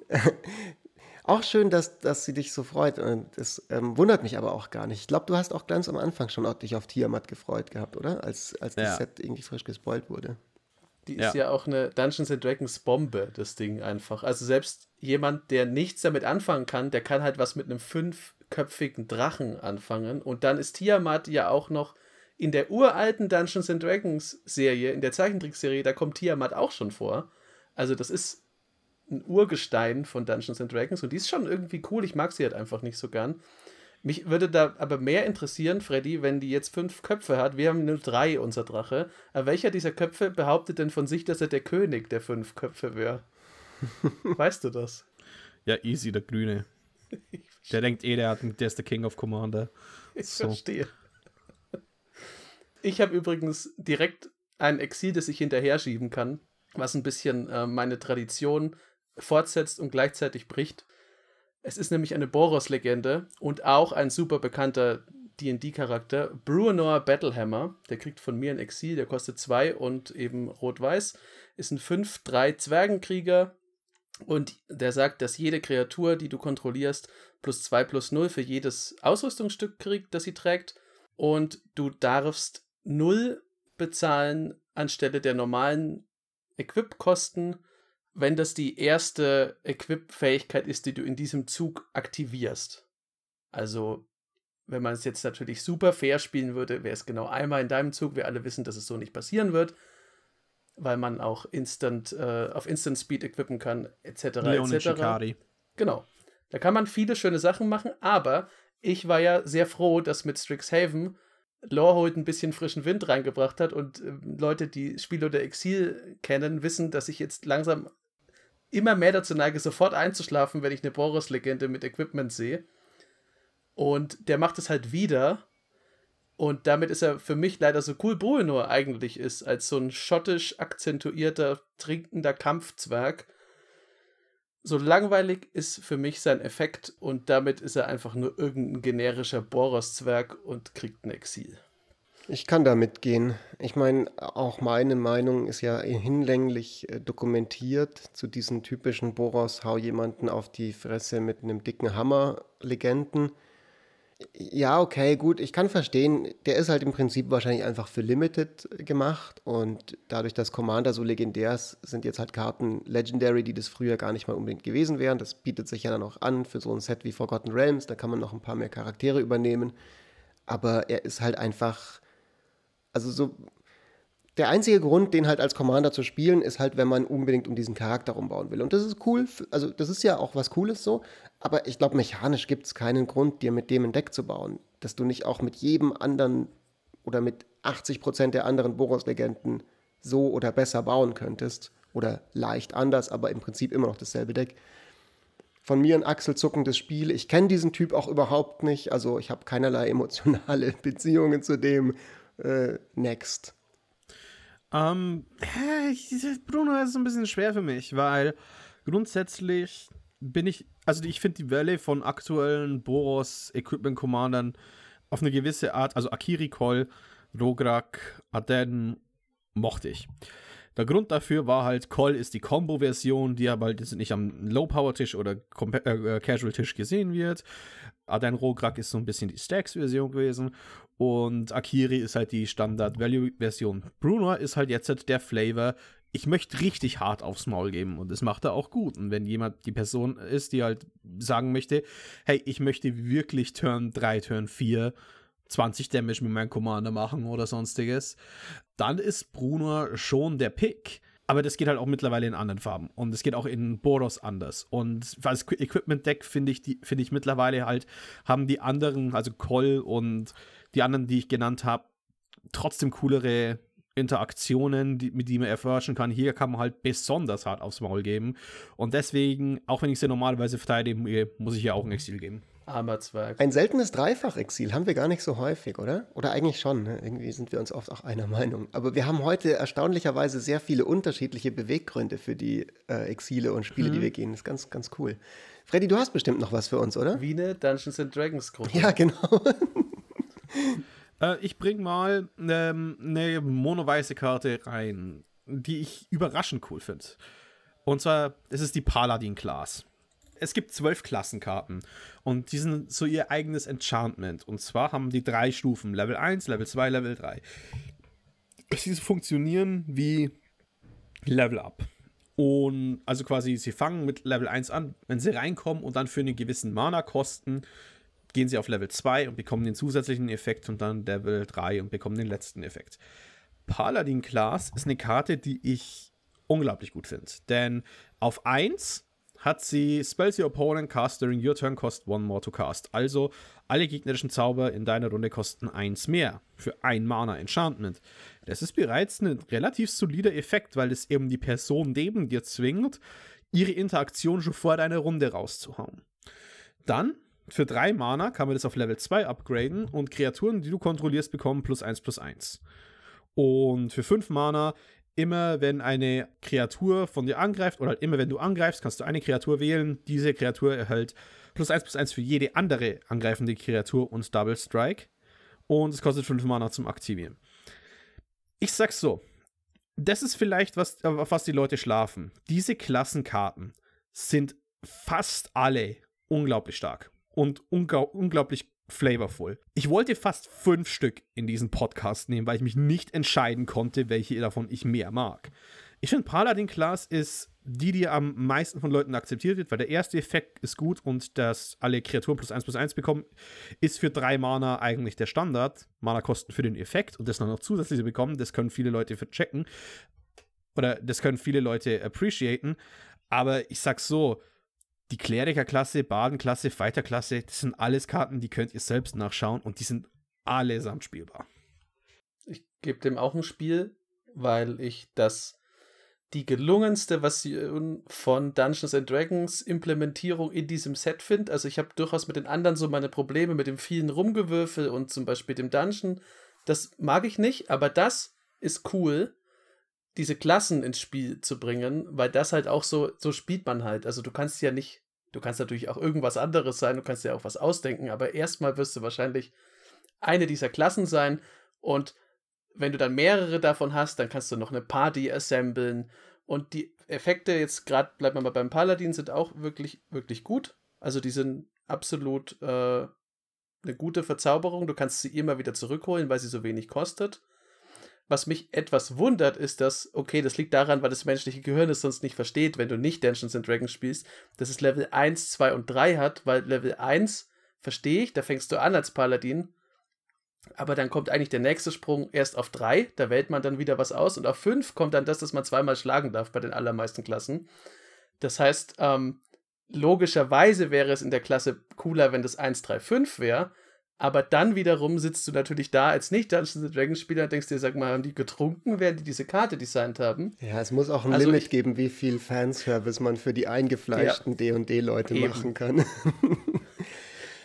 Auch schön, dass, dass sie dich so freut. Das ähm, wundert mich aber auch gar nicht. Ich glaube, du hast auch ganz am Anfang schon dich auf Tiamat gefreut gehabt, oder? Als, als das ja. Set irgendwie frisch gespoilt wurde. Die ist ja. ja auch eine Dungeons and Dragons Bombe, das Ding einfach. Also selbst jemand, der nichts damit anfangen kann, der kann halt was mit einem fünfköpfigen Drachen anfangen. Und dann ist Tiamat ja auch noch in der uralten Dungeons and Dragons Serie, in der Zeichentrickserie, da kommt Tiamat auch schon vor. Also das ist ein Urgestein von Dungeons and Dragons und die ist schon irgendwie cool. Ich mag sie halt einfach nicht so gern. Mich würde da aber mehr interessieren, Freddy, wenn die jetzt fünf Köpfe hat. Wir haben nur drei, unser Drache. Aber welcher dieser Köpfe behauptet denn von sich, dass er der König der fünf Köpfe wäre? *laughs* weißt du das? Ja, easy, der Grüne. Der denkt eh, der, hat, der ist der King of Commander. Ich so. verstehe. Ich habe übrigens direkt ein Exil, das ich hinterher schieben kann, was ein bisschen äh, meine Tradition fortsetzt und gleichzeitig bricht. Es ist nämlich eine Boros-Legende und auch ein super bekannter DD-Charakter, Bruenor Battlehammer. Der kriegt von mir ein Exil, der kostet 2 und eben rot-weiß. Ist ein 5-3 Zwergenkrieger und der sagt, dass jede Kreatur, die du kontrollierst, plus 2 plus 0 für jedes Ausrüstungsstück kriegt, das sie trägt. Und du darfst 0 bezahlen anstelle der normalen Equip-Kosten wenn das die erste Equip-Fähigkeit ist, die du in diesem Zug aktivierst. Also, wenn man es jetzt natürlich super fair spielen würde, wäre es genau einmal in deinem Zug. Wir alle wissen, dass es so nicht passieren wird, weil man auch instant äh, auf Instant Speed equippen kann, etc. Leon etc. Genau. Da kann man viele schöne Sachen machen, aber ich war ja sehr froh, dass mit Strixhaven Lorehold ein bisschen frischen Wind reingebracht hat und äh, Leute, die Spiel oder Exil kennen, wissen, dass ich jetzt langsam immer mehr dazu neige, sofort einzuschlafen, wenn ich eine Boros-Legende mit Equipment sehe. Und der macht es halt wieder. Und damit ist er für mich leider so cool Bruenor eigentlich ist, als so ein schottisch akzentuierter, trinkender Kampfzwerg. So langweilig ist für mich sein Effekt und damit ist er einfach nur irgendein generischer Boros-Zwerg und kriegt ein Exil. Ich kann da mitgehen. Ich meine, auch meine Meinung ist ja hinlänglich äh, dokumentiert zu diesen typischen Boros, hau jemanden auf die Fresse mit einem dicken Hammer Legenden. Ja, okay, gut, ich kann verstehen, der ist halt im Prinzip wahrscheinlich einfach für Limited gemacht und dadurch, dass Commander so legendär ist, sind jetzt halt Karten Legendary, die das früher gar nicht mal unbedingt gewesen wären. Das bietet sich ja dann auch an für so ein Set wie Forgotten Realms, da kann man noch ein paar mehr Charaktere übernehmen. Aber er ist halt einfach also so, der einzige Grund, den halt als Commander zu spielen, ist halt, wenn man unbedingt um diesen Charakter rumbauen will. Und das ist cool, also das ist ja auch was Cooles so, aber ich glaube, mechanisch gibt es keinen Grund, dir mit dem ein Deck zu bauen, dass du nicht auch mit jedem anderen oder mit 80 Prozent der anderen Boros-Legenden so oder besser bauen könntest. Oder leicht anders, aber im Prinzip immer noch dasselbe Deck. Von mir ein achselzuckendes Spiel. Ich kenne diesen Typ auch überhaupt nicht. Also ich habe keinerlei *laughs* emotionale Beziehungen zu dem äh, next? Ähm, Bruno ist ein bisschen schwer für mich, weil grundsätzlich bin ich, also ich finde die Welle von aktuellen Boros Equipment Commandern auf eine gewisse Art, also Akiri Kol, Rograk, Aden, mochte ich. Der Grund dafür war halt, Call ist die Combo-Version, die aber halt nicht am Low-Power-Tisch oder äh, Casual-Tisch gesehen wird. Aden Rograk ist so ein bisschen die Stacks-Version gewesen und Akiri ist halt die Standard-Value-Version. Bruno ist halt jetzt halt der Flavor. Ich möchte richtig hart aufs Maul geben und das macht er auch gut. Und wenn jemand die Person ist, die halt sagen möchte, hey, ich möchte wirklich Turn 3, Turn 4 20 Damage mit meinem Commander machen oder sonstiges, dann ist Bruno schon der Pick. Aber das geht halt auch mittlerweile in anderen Farben. Und es geht auch in Boros anders. Und als Equipment-Deck finde ich, find ich mittlerweile halt, haben die anderen, also Koll und die anderen, die ich genannt habe, trotzdem coolere Interaktionen, die, mit die man erforschen kann. Hier kann man halt besonders hart aufs Maul geben. Und deswegen, auch wenn ich sie normalerweise verteidige, muss ich hier auch ein Exil geben. Armer Zwerg. Ein seltenes Dreifach-Exil haben wir gar nicht so häufig, oder? Oder eigentlich schon. Ne? Irgendwie sind wir uns oft auch einer Meinung. Aber wir haben heute erstaunlicherweise sehr viele unterschiedliche Beweggründe für die äh, Exile und Spiele, Mhm. die wir gehen. Das ist ganz, ganz cool. Freddy, du hast bestimmt noch was für uns, oder? Wie eine Dungeons and Dragons Gruppe. Ja, genau. *laughs* Äh, ich bring mal ähm, eine monoweiße Karte rein, die ich überraschend cool finde. Und zwar, es ist die Paladin-Class. Es gibt zwölf Klassenkarten und die sind so ihr eigenes Enchantment. Und zwar haben die drei Stufen: Level 1, Level 2, Level 3. Sie funktionieren wie Level Up. Und also quasi, sie fangen mit Level 1 an, wenn sie reinkommen und dann für einen gewissen Mana-Kosten gehen sie auf Level 2 und bekommen den zusätzlichen Effekt und dann Level 3 und bekommen den letzten Effekt. Paladin Class ist eine Karte, die ich unglaublich gut finde. Denn auf 1 hat sie Spells your opponent cast during your turn cost one more to cast. Also alle gegnerischen Zauber in deiner Runde kosten 1 mehr für ein Mana Enchantment. Das ist bereits ein relativ solider Effekt, weil es eben die Person neben dir zwingt, ihre Interaktion schon vor deiner Runde rauszuhauen. Dann für drei Mana kann man das auf Level 2 upgraden und Kreaturen, die du kontrollierst, bekommen plus 1 plus 1. Und für 5 Mana, immer wenn eine Kreatur von dir angreift oder halt immer wenn du angreifst, kannst du eine Kreatur wählen. Diese Kreatur erhält plus 1 plus 1 für jede andere angreifende Kreatur und Double Strike. Und es kostet 5 Mana zum Aktivieren. Ich sag's so. Das ist vielleicht, was, auf was die Leute schlafen. Diese Klassenkarten sind fast alle unglaublich stark und unglaublich flavorful. Ich wollte fast fünf Stück in diesen Podcast nehmen, weil ich mich nicht entscheiden konnte, welche davon ich mehr mag. Ich finde, Paladin Class ist die, die am meisten von Leuten akzeptiert wird, weil der erste Effekt ist gut und dass alle Kreaturen plus 1 plus 1 bekommen, ist für drei Mana eigentlich der Standard. Mana-Kosten für den Effekt und das dann noch zu bekommen, das können viele Leute verchecken. Oder das können viele Leute appreciaten. Aber ich sag's so, die Klerikerklasse, Badenklasse, Fighterklasse, das sind alles Karten, die könnt ihr selbst nachschauen und die sind allesamt spielbar. Ich gebe dem auch ein Spiel, weil ich das die gelungenste Version von Dungeons and Dragons Implementierung in diesem Set finde. Also ich habe durchaus mit den anderen so meine Probleme mit dem vielen Rumgewürfel und zum Beispiel dem Dungeon. Das mag ich nicht, aber das ist cool, diese Klassen ins Spiel zu bringen, weil das halt auch so, so spielt man halt. Also du kannst ja nicht, du kannst natürlich auch irgendwas anderes sein, du kannst ja auch was ausdenken, aber erstmal wirst du wahrscheinlich eine dieser Klassen sein und wenn du dann mehrere davon hast, dann kannst du noch eine Party assemblen. Und die Effekte, jetzt gerade bleibt man mal beim Paladin, sind auch wirklich, wirklich gut. Also die sind absolut äh, eine gute Verzauberung. Du kannst sie immer wieder zurückholen, weil sie so wenig kostet. Was mich etwas wundert, ist, dass, okay, das liegt daran, weil das menschliche Gehirn es sonst nicht versteht, wenn du nicht Dungeons and Dragons spielst, dass es Level 1, 2 und 3 hat, weil Level 1 verstehe ich, da fängst du an als Paladin aber dann kommt eigentlich der nächste Sprung erst auf 3, da wählt man dann wieder was aus und auf 5 kommt dann das, dass man zweimal schlagen darf bei den allermeisten Klassen. Das heißt, ähm, logischerweise wäre es in der Klasse cooler, wenn das 1, 3, 5 wäre, aber dann wiederum sitzt du natürlich da als nicht-Dungeons Dragons Spieler und denkst dir, sag mal, haben die getrunken, während die diese Karte designt haben? Ja, es muss auch ein Also Limit ich- geben, wie viel Fanservice man für die eingefleischten D&D-Leute Eben. machen kann. *laughs*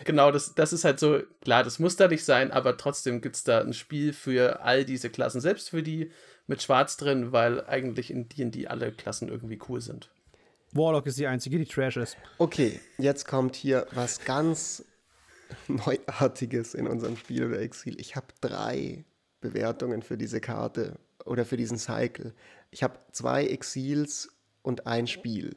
Genau, das, das ist halt so, klar, das muss da nicht sein, aber trotzdem gibt es da ein Spiel für all diese Klassen, selbst für die mit Schwarz drin, weil eigentlich in D&D alle Klassen irgendwie cool sind. Warlock ist die einzige, die Trash ist. Okay, jetzt kommt hier was ganz *laughs* Neuartiges in unserem Spiel oder Exil. Ich habe drei Bewertungen für diese Karte oder für diesen Cycle. Ich habe zwei Exils und ein Spiel.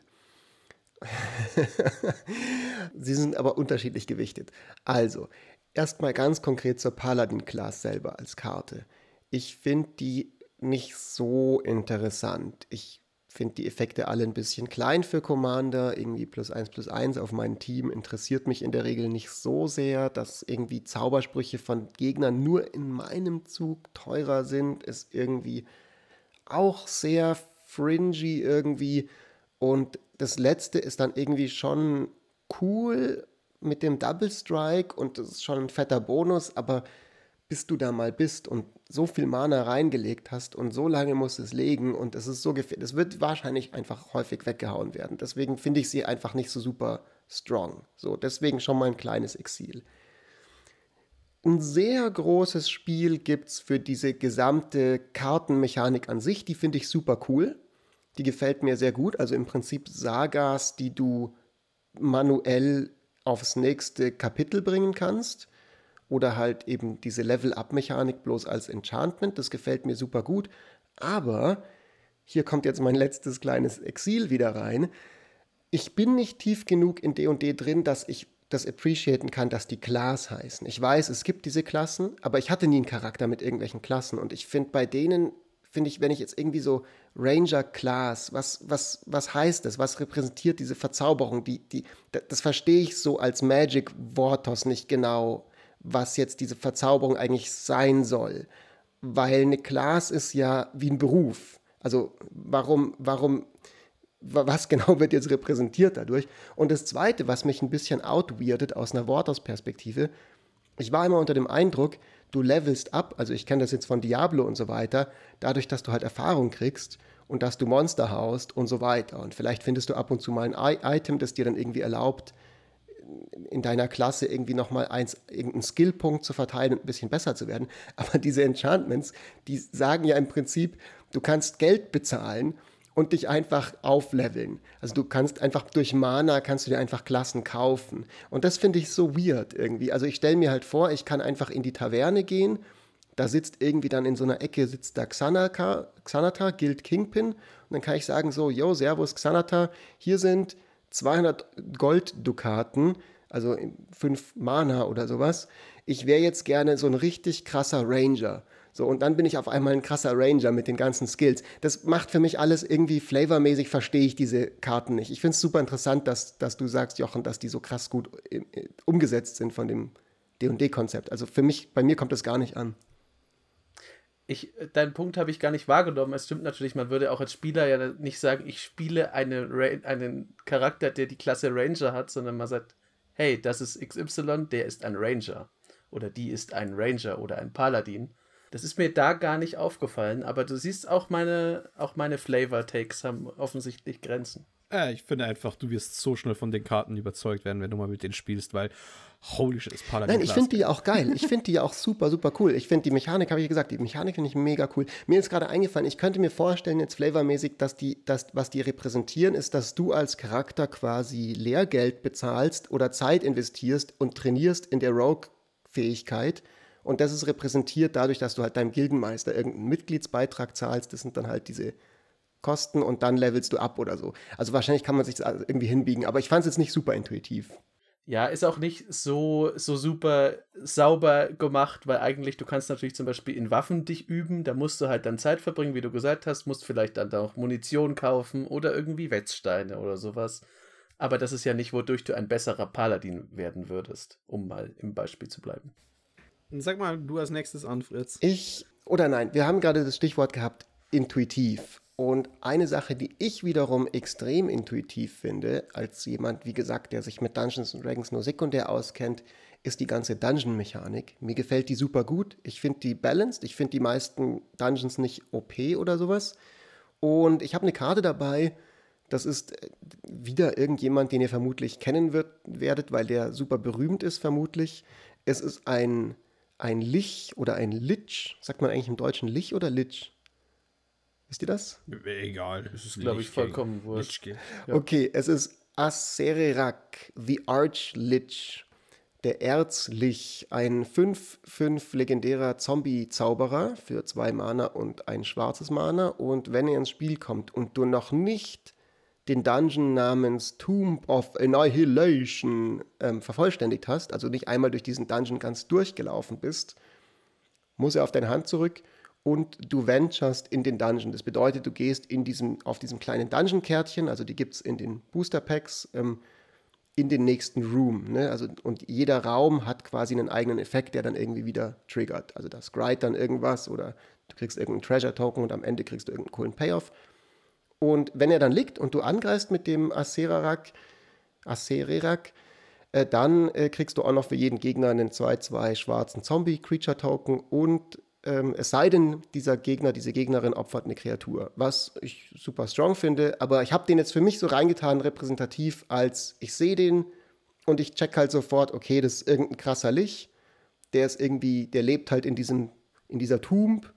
*laughs* Sie sind aber unterschiedlich gewichtet. Also, erstmal ganz konkret zur Paladin-Class selber als Karte. Ich finde die nicht so interessant. Ich finde die Effekte alle ein bisschen klein für Commander. Irgendwie plus eins plus eins auf mein Team interessiert mich in der Regel nicht so sehr. Dass irgendwie Zaubersprüche von Gegnern nur in meinem Zug teurer sind, ist irgendwie auch sehr fringy irgendwie. Und das letzte ist dann irgendwie schon cool mit dem Double Strike und das ist schon ein fetter Bonus, aber bis du da mal bist und so viel Mana reingelegt hast und so lange musst es legen und es ist so gefährlich. Es wird wahrscheinlich einfach häufig weggehauen werden. Deswegen finde ich sie einfach nicht so super strong. So, deswegen schon mal ein kleines Exil. Ein sehr großes Spiel gibt es für diese gesamte Kartenmechanik an sich. Die finde ich super cool. Die gefällt mir sehr gut. Also im Prinzip Sagas, die du manuell aufs nächste Kapitel bringen kannst. Oder halt eben diese Level-Up-Mechanik bloß als Enchantment. Das gefällt mir super gut. Aber hier kommt jetzt mein letztes kleines Exil wieder rein. Ich bin nicht tief genug in D&D drin, dass ich das appreciaten kann, dass die Class heißen. Ich weiß, es gibt diese Klassen, aber ich hatte nie einen Charakter mit irgendwelchen Klassen und ich finde bei denen finde ich, wenn ich jetzt irgendwie so Ranger Class, was, was, was heißt das? Was repräsentiert diese Verzauberung? Die, die, das verstehe ich so als Magic Vortos nicht genau, was jetzt diese Verzauberung eigentlich sein soll. Weil eine Class ist ja wie ein Beruf. Also warum, warum was *laughs* genau wird jetzt repräsentiert dadurch. Und das Zweite, was mich ein bisschen outweirdet aus einer Worters-Perspektive, ich war immer unter dem Eindruck, du levelst ab, also ich kenne das jetzt von Diablo und so weiter, dadurch, dass du halt Erfahrung kriegst und dass du Monster haust und so weiter. Und vielleicht findest du ab und zu mal ein Item, das dir dann irgendwie erlaubt, in deiner Klasse irgendwie nochmal eins, irgendeinen Skillpunkt zu verteilen und ein bisschen besser zu werden. *laughs* Aber diese Enchantments, die sagen ja im Prinzip, du kannst Geld bezahlen und dich einfach aufleveln. Also du kannst einfach durch Mana kannst du dir einfach Klassen kaufen. Und das finde ich so weird irgendwie. Also ich stelle mir halt vor, ich kann einfach in die Taverne gehen. Da sitzt irgendwie dann in so einer Ecke sitzt da Xanaka, Xanata, Guild Kingpin. Und dann kann ich sagen so, yo, servus Xanata, hier sind 200 Golddukaten, also 5 Mana oder sowas. Ich wäre jetzt gerne so ein richtig krasser Ranger. So, und dann bin ich auf einmal ein krasser Ranger mit den ganzen Skills. Das macht für mich alles irgendwie flavormäßig, verstehe ich diese Karten nicht. Ich finde es super interessant, dass, dass du sagst, Jochen, dass die so krass gut äh, umgesetzt sind von dem DD-Konzept. Also für mich, bei mir kommt das gar nicht an. Ich, deinen Punkt habe ich gar nicht wahrgenommen. Es stimmt natürlich, man würde auch als Spieler ja nicht sagen, ich spiele eine, einen Charakter, der die Klasse Ranger hat, sondern man sagt, hey, das ist XY, der ist ein Ranger. Oder die ist ein Ranger oder ein Paladin. Das ist mir da gar nicht aufgefallen, aber du siehst auch meine, auch meine Flavor-Takes haben offensichtlich Grenzen. Ja, ich finde einfach, du wirst so schnell von den Karten überzeugt werden, wenn du mal mit denen spielst, weil holy shit, ist Paladin. Nein, ich finde die auch geil. Ich finde die auch super, super cool. Ich finde die Mechanik, habe ich gesagt, die Mechanik finde ich mega cool. Mir ist gerade eingefallen, ich könnte mir vorstellen, jetzt flavormäßig, dass die, dass, was die repräsentieren, ist, dass du als Charakter quasi Lehrgeld bezahlst oder Zeit investierst und trainierst in der Rogue-Fähigkeit und das ist repräsentiert dadurch, dass du halt deinem Gildenmeister irgendeinen Mitgliedsbeitrag zahlst. Das sind dann halt diese Kosten und dann levelst du ab oder so. Also wahrscheinlich kann man sich das irgendwie hinbiegen, aber ich fand es jetzt nicht super intuitiv. Ja, ist auch nicht so, so super sauber gemacht, weil eigentlich du kannst natürlich zum Beispiel in Waffen dich üben, da musst du halt dann Zeit verbringen, wie du gesagt hast, musst vielleicht dann auch Munition kaufen oder irgendwie Wetzsteine oder sowas. Aber das ist ja nicht, wodurch du ein besserer Paladin werden würdest, um mal im Beispiel zu bleiben. Sag mal, du als nächstes an, Fritz. Ich, oder nein, wir haben gerade das Stichwort gehabt, intuitiv. Und eine Sache, die ich wiederum extrem intuitiv finde, als jemand, wie gesagt, der sich mit Dungeons Dragons nur sekundär auskennt, ist die ganze Dungeon-Mechanik. Mir gefällt die super gut. Ich finde die balanced. Ich finde die meisten Dungeons nicht OP oder sowas. Und ich habe eine Karte dabei. Das ist äh, wieder irgendjemand, den ihr vermutlich kennen wird, werdet, weil der super berühmt ist, vermutlich. Es ist ein ein Lich oder ein Lich. Sagt man eigentlich im Deutschen Lich oder Lich? Wisst ihr das? Egal. Das ist, glaube ich, vollkommen wurscht. Ja. Okay, es ist Acererak, The Arch Lich. Der Erzlich, ein 5-5 legendärer Zombie-Zauberer für zwei Mana und ein schwarzes Mana. Und wenn er ins Spiel kommt und du noch nicht den Dungeon namens Tomb of Annihilation ähm, vervollständigt hast, also nicht einmal durch diesen Dungeon ganz durchgelaufen bist, muss er auf deine Hand zurück und du venturest in den Dungeon. Das bedeutet, du gehst in diesem, auf diesem kleinen Dungeon-Kärtchen, also die gibt es in den Booster-Packs, ähm, in den nächsten Room. Ne? Also, und jeder Raum hat quasi einen eigenen Effekt, der dann irgendwie wieder triggert. Also da scryt dann irgendwas oder du kriegst irgendeinen Treasure-Token und am Ende kriegst du irgendeinen coolen Payoff. Und wenn er dann liegt und du angreifst mit dem Acerarak, Acererak, Äh, dann äh, kriegst du auch noch für jeden Gegner einen 2-2 schwarzen Zombie-Creature-Token und ähm, es sei denn, dieser Gegner, diese Gegnerin opfert eine Kreatur, was ich super strong finde, aber ich habe den jetzt für mich so reingetan, repräsentativ, als ich sehe den und ich check halt sofort, okay, das ist irgendein krasser Lich, der ist irgendwie, der lebt halt in diesem, in dieser Tomb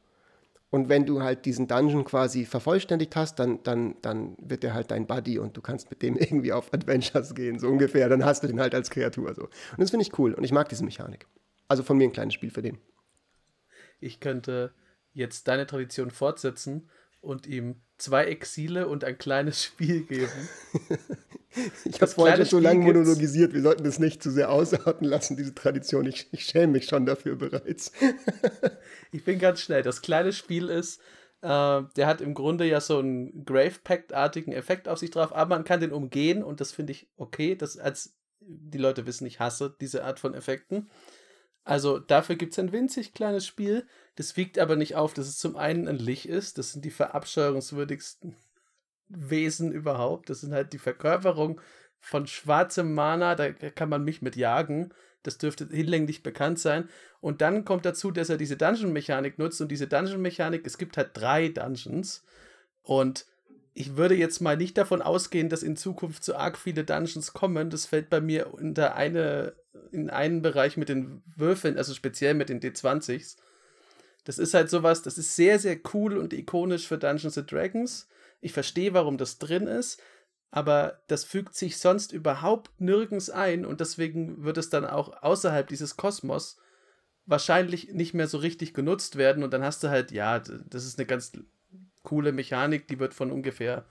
und wenn du halt diesen Dungeon quasi vervollständigt hast, dann, dann, dann wird der halt dein Buddy und du kannst mit dem *laughs* irgendwie auf Adventures gehen, so ungefähr. Dann hast du den halt als Kreatur so. Und das finde ich cool und ich mag diese Mechanik. Also von mir ein kleines Spiel für den ich könnte jetzt deine Tradition fortsetzen und ihm zwei Exile und ein kleines *laughs* Spiel geben. *laughs* ich habe vorhin so lange monologisiert, wir sollten das nicht zu sehr ausarten lassen, diese Tradition. Ich, ich schäme mich schon dafür bereits. *laughs* ich bin ganz schnell. Das kleine Spiel ist, äh, der hat im Grunde ja so einen Grave Pact-artigen Effekt auf sich drauf, aber man kann den umgehen und das finde ich okay. Das als die Leute wissen, ich hasse diese Art von Effekten. Also dafür gibt es ein winzig kleines Spiel. Das wiegt aber nicht auf, dass es zum einen ein Lich ist. Das sind die verabscheuungswürdigsten *laughs* Wesen überhaupt. Das sind halt die Verkörperung von schwarzem Mana. Da kann man mich mit jagen. Das dürfte hinlänglich bekannt sein. Und dann kommt dazu, dass er diese Dungeon-Mechanik nutzt. Und diese Dungeon-Mechanik, es gibt halt drei Dungeons. Und ich würde jetzt mal nicht davon ausgehen, dass in Zukunft so arg viele Dungeons kommen. Das fällt bei mir unter eine, in einen Bereich mit den Würfeln, also speziell mit den D20s. Das ist halt sowas, das ist sehr, sehr cool und ikonisch für Dungeons and Dragons. Ich verstehe, warum das drin ist, aber das fügt sich sonst überhaupt nirgends ein und deswegen wird es dann auch außerhalb dieses Kosmos wahrscheinlich nicht mehr so richtig genutzt werden und dann hast du halt, ja, das ist eine ganz coole Mechanik, die wird von ungefähr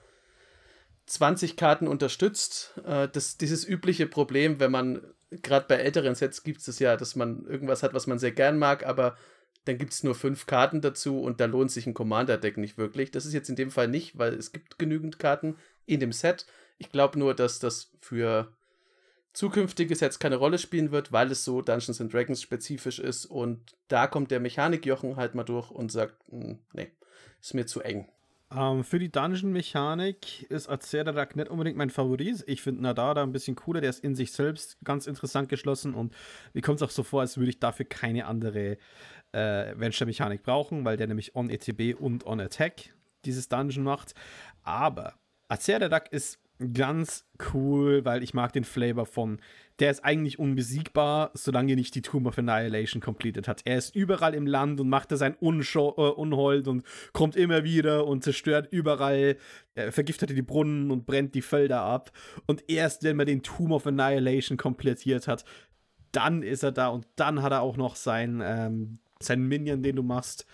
20 Karten unterstützt. Äh, das, dieses übliche Problem, wenn man, gerade bei älteren Sets gibt es ja, dass man irgendwas hat, was man sehr gern mag, aber dann gibt es nur fünf Karten dazu und da lohnt sich ein Commander-Deck nicht wirklich. Das ist jetzt in dem Fall nicht, weil es gibt genügend Karten in dem Set. Ich glaube nur, dass das für zukünftige Sets keine Rolle spielen wird, weil es so Dungeons and Dragons spezifisch ist und da kommt der Mechanik-Jochen halt mal durch und sagt, hm, nee, ist mir zu eng. Ähm, für die Dungeon-Mechanik ist Azeradak nicht unbedingt mein Favorit. Ich finde Nadada ein bisschen cooler. Der ist in sich selbst ganz interessant geschlossen und mir kommt es auch so vor, als würde ich dafür keine andere äh, Venture-Mechanik brauchen, weil der nämlich on ETB und on Attack dieses Dungeon macht. Aber Azeradak ist ganz cool, weil ich mag den Flavor von, der ist eigentlich unbesiegbar, solange er nicht die Tomb of Annihilation completed hat. Er ist überall im Land und macht da sein Unscho äh, Unhold und kommt immer wieder und zerstört überall, äh, vergiftet die Brunnen und brennt die Felder ab. Und erst wenn man den Tomb of Annihilation komplettiert hat, dann ist er da und dann hat er auch noch sein, ähm, seinen Minion, den du machst,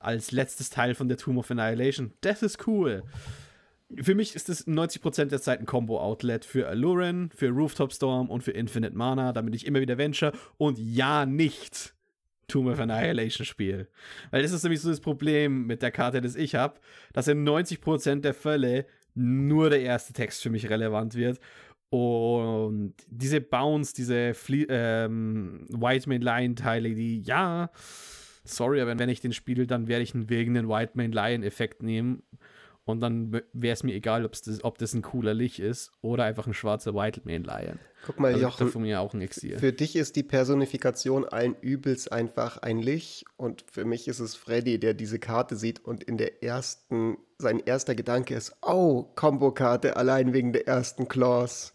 als letztes Teil von der Tomb of Annihilation. Das ist cool für mich ist es 90% der Zeit ein Combo-Outlet für Alluren, für Rooftop Storm und für Infinite Mana, damit ich immer wieder Venture und ja nicht Tomb of Annihilation spiele. Weil das ist nämlich so das Problem mit der Karte, das ich habe, dass in 90% der Fälle nur der erste Text für mich relevant wird. Und diese Bounce, diese Fle ähm, White Main Lion Teile, die ja, sorry, aber wenn ich den spiele, dann werde ich einen wegen den White Main Lion Effekt nehmen und dann wäre es mir egal, das, ob das ein cooler Lich ist oder einfach ein schwarzer Wildman Lion. Guck mal, also Jochen, von mir auch ein Exil. Für dich ist die Personifikation allen Übels einfach ein Lich und für mich ist es Freddy, der diese Karte sieht und in der ersten, sein erster Gedanke ist, oh, Kombokarte allein wegen der ersten Clause.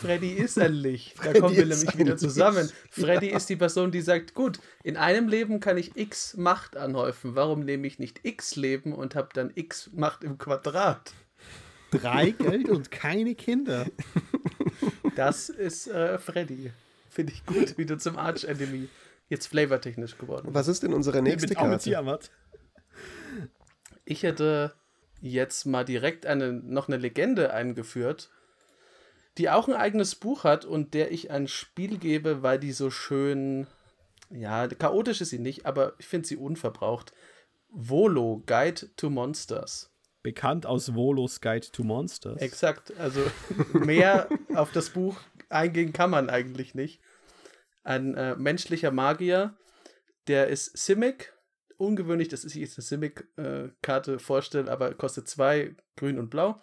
Freddy ist ein Licht. Da kommen wir nämlich wieder zusammen. Freddy ja. ist die Person, die sagt, gut, in einem Leben kann ich x Macht anhäufen. Warum nehme ich nicht x Leben und habe dann x Macht im Quadrat? Drei Geld und keine Kinder. Das ist äh, Freddy. Finde ich gut, wieder zum Arch-Enemy. Jetzt flavortechnisch geworden. Was ist denn unsere nächste Karte? Ich hätte jetzt mal direkt eine, noch eine Legende eingeführt die auch ein eigenes Buch hat und der ich ein Spiel gebe, weil die so schön, ja, chaotisch ist sie nicht, aber ich finde sie unverbraucht. Volo, Guide to Monsters. Bekannt aus Volos Guide to Monsters. Exakt, also *laughs* mehr auf das Buch eingehen kann man eigentlich nicht. Ein äh, menschlicher Magier, der ist Simic, ungewöhnlich, dass ich jetzt eine Simic-Karte äh, vorstelle, aber kostet zwei, grün und blau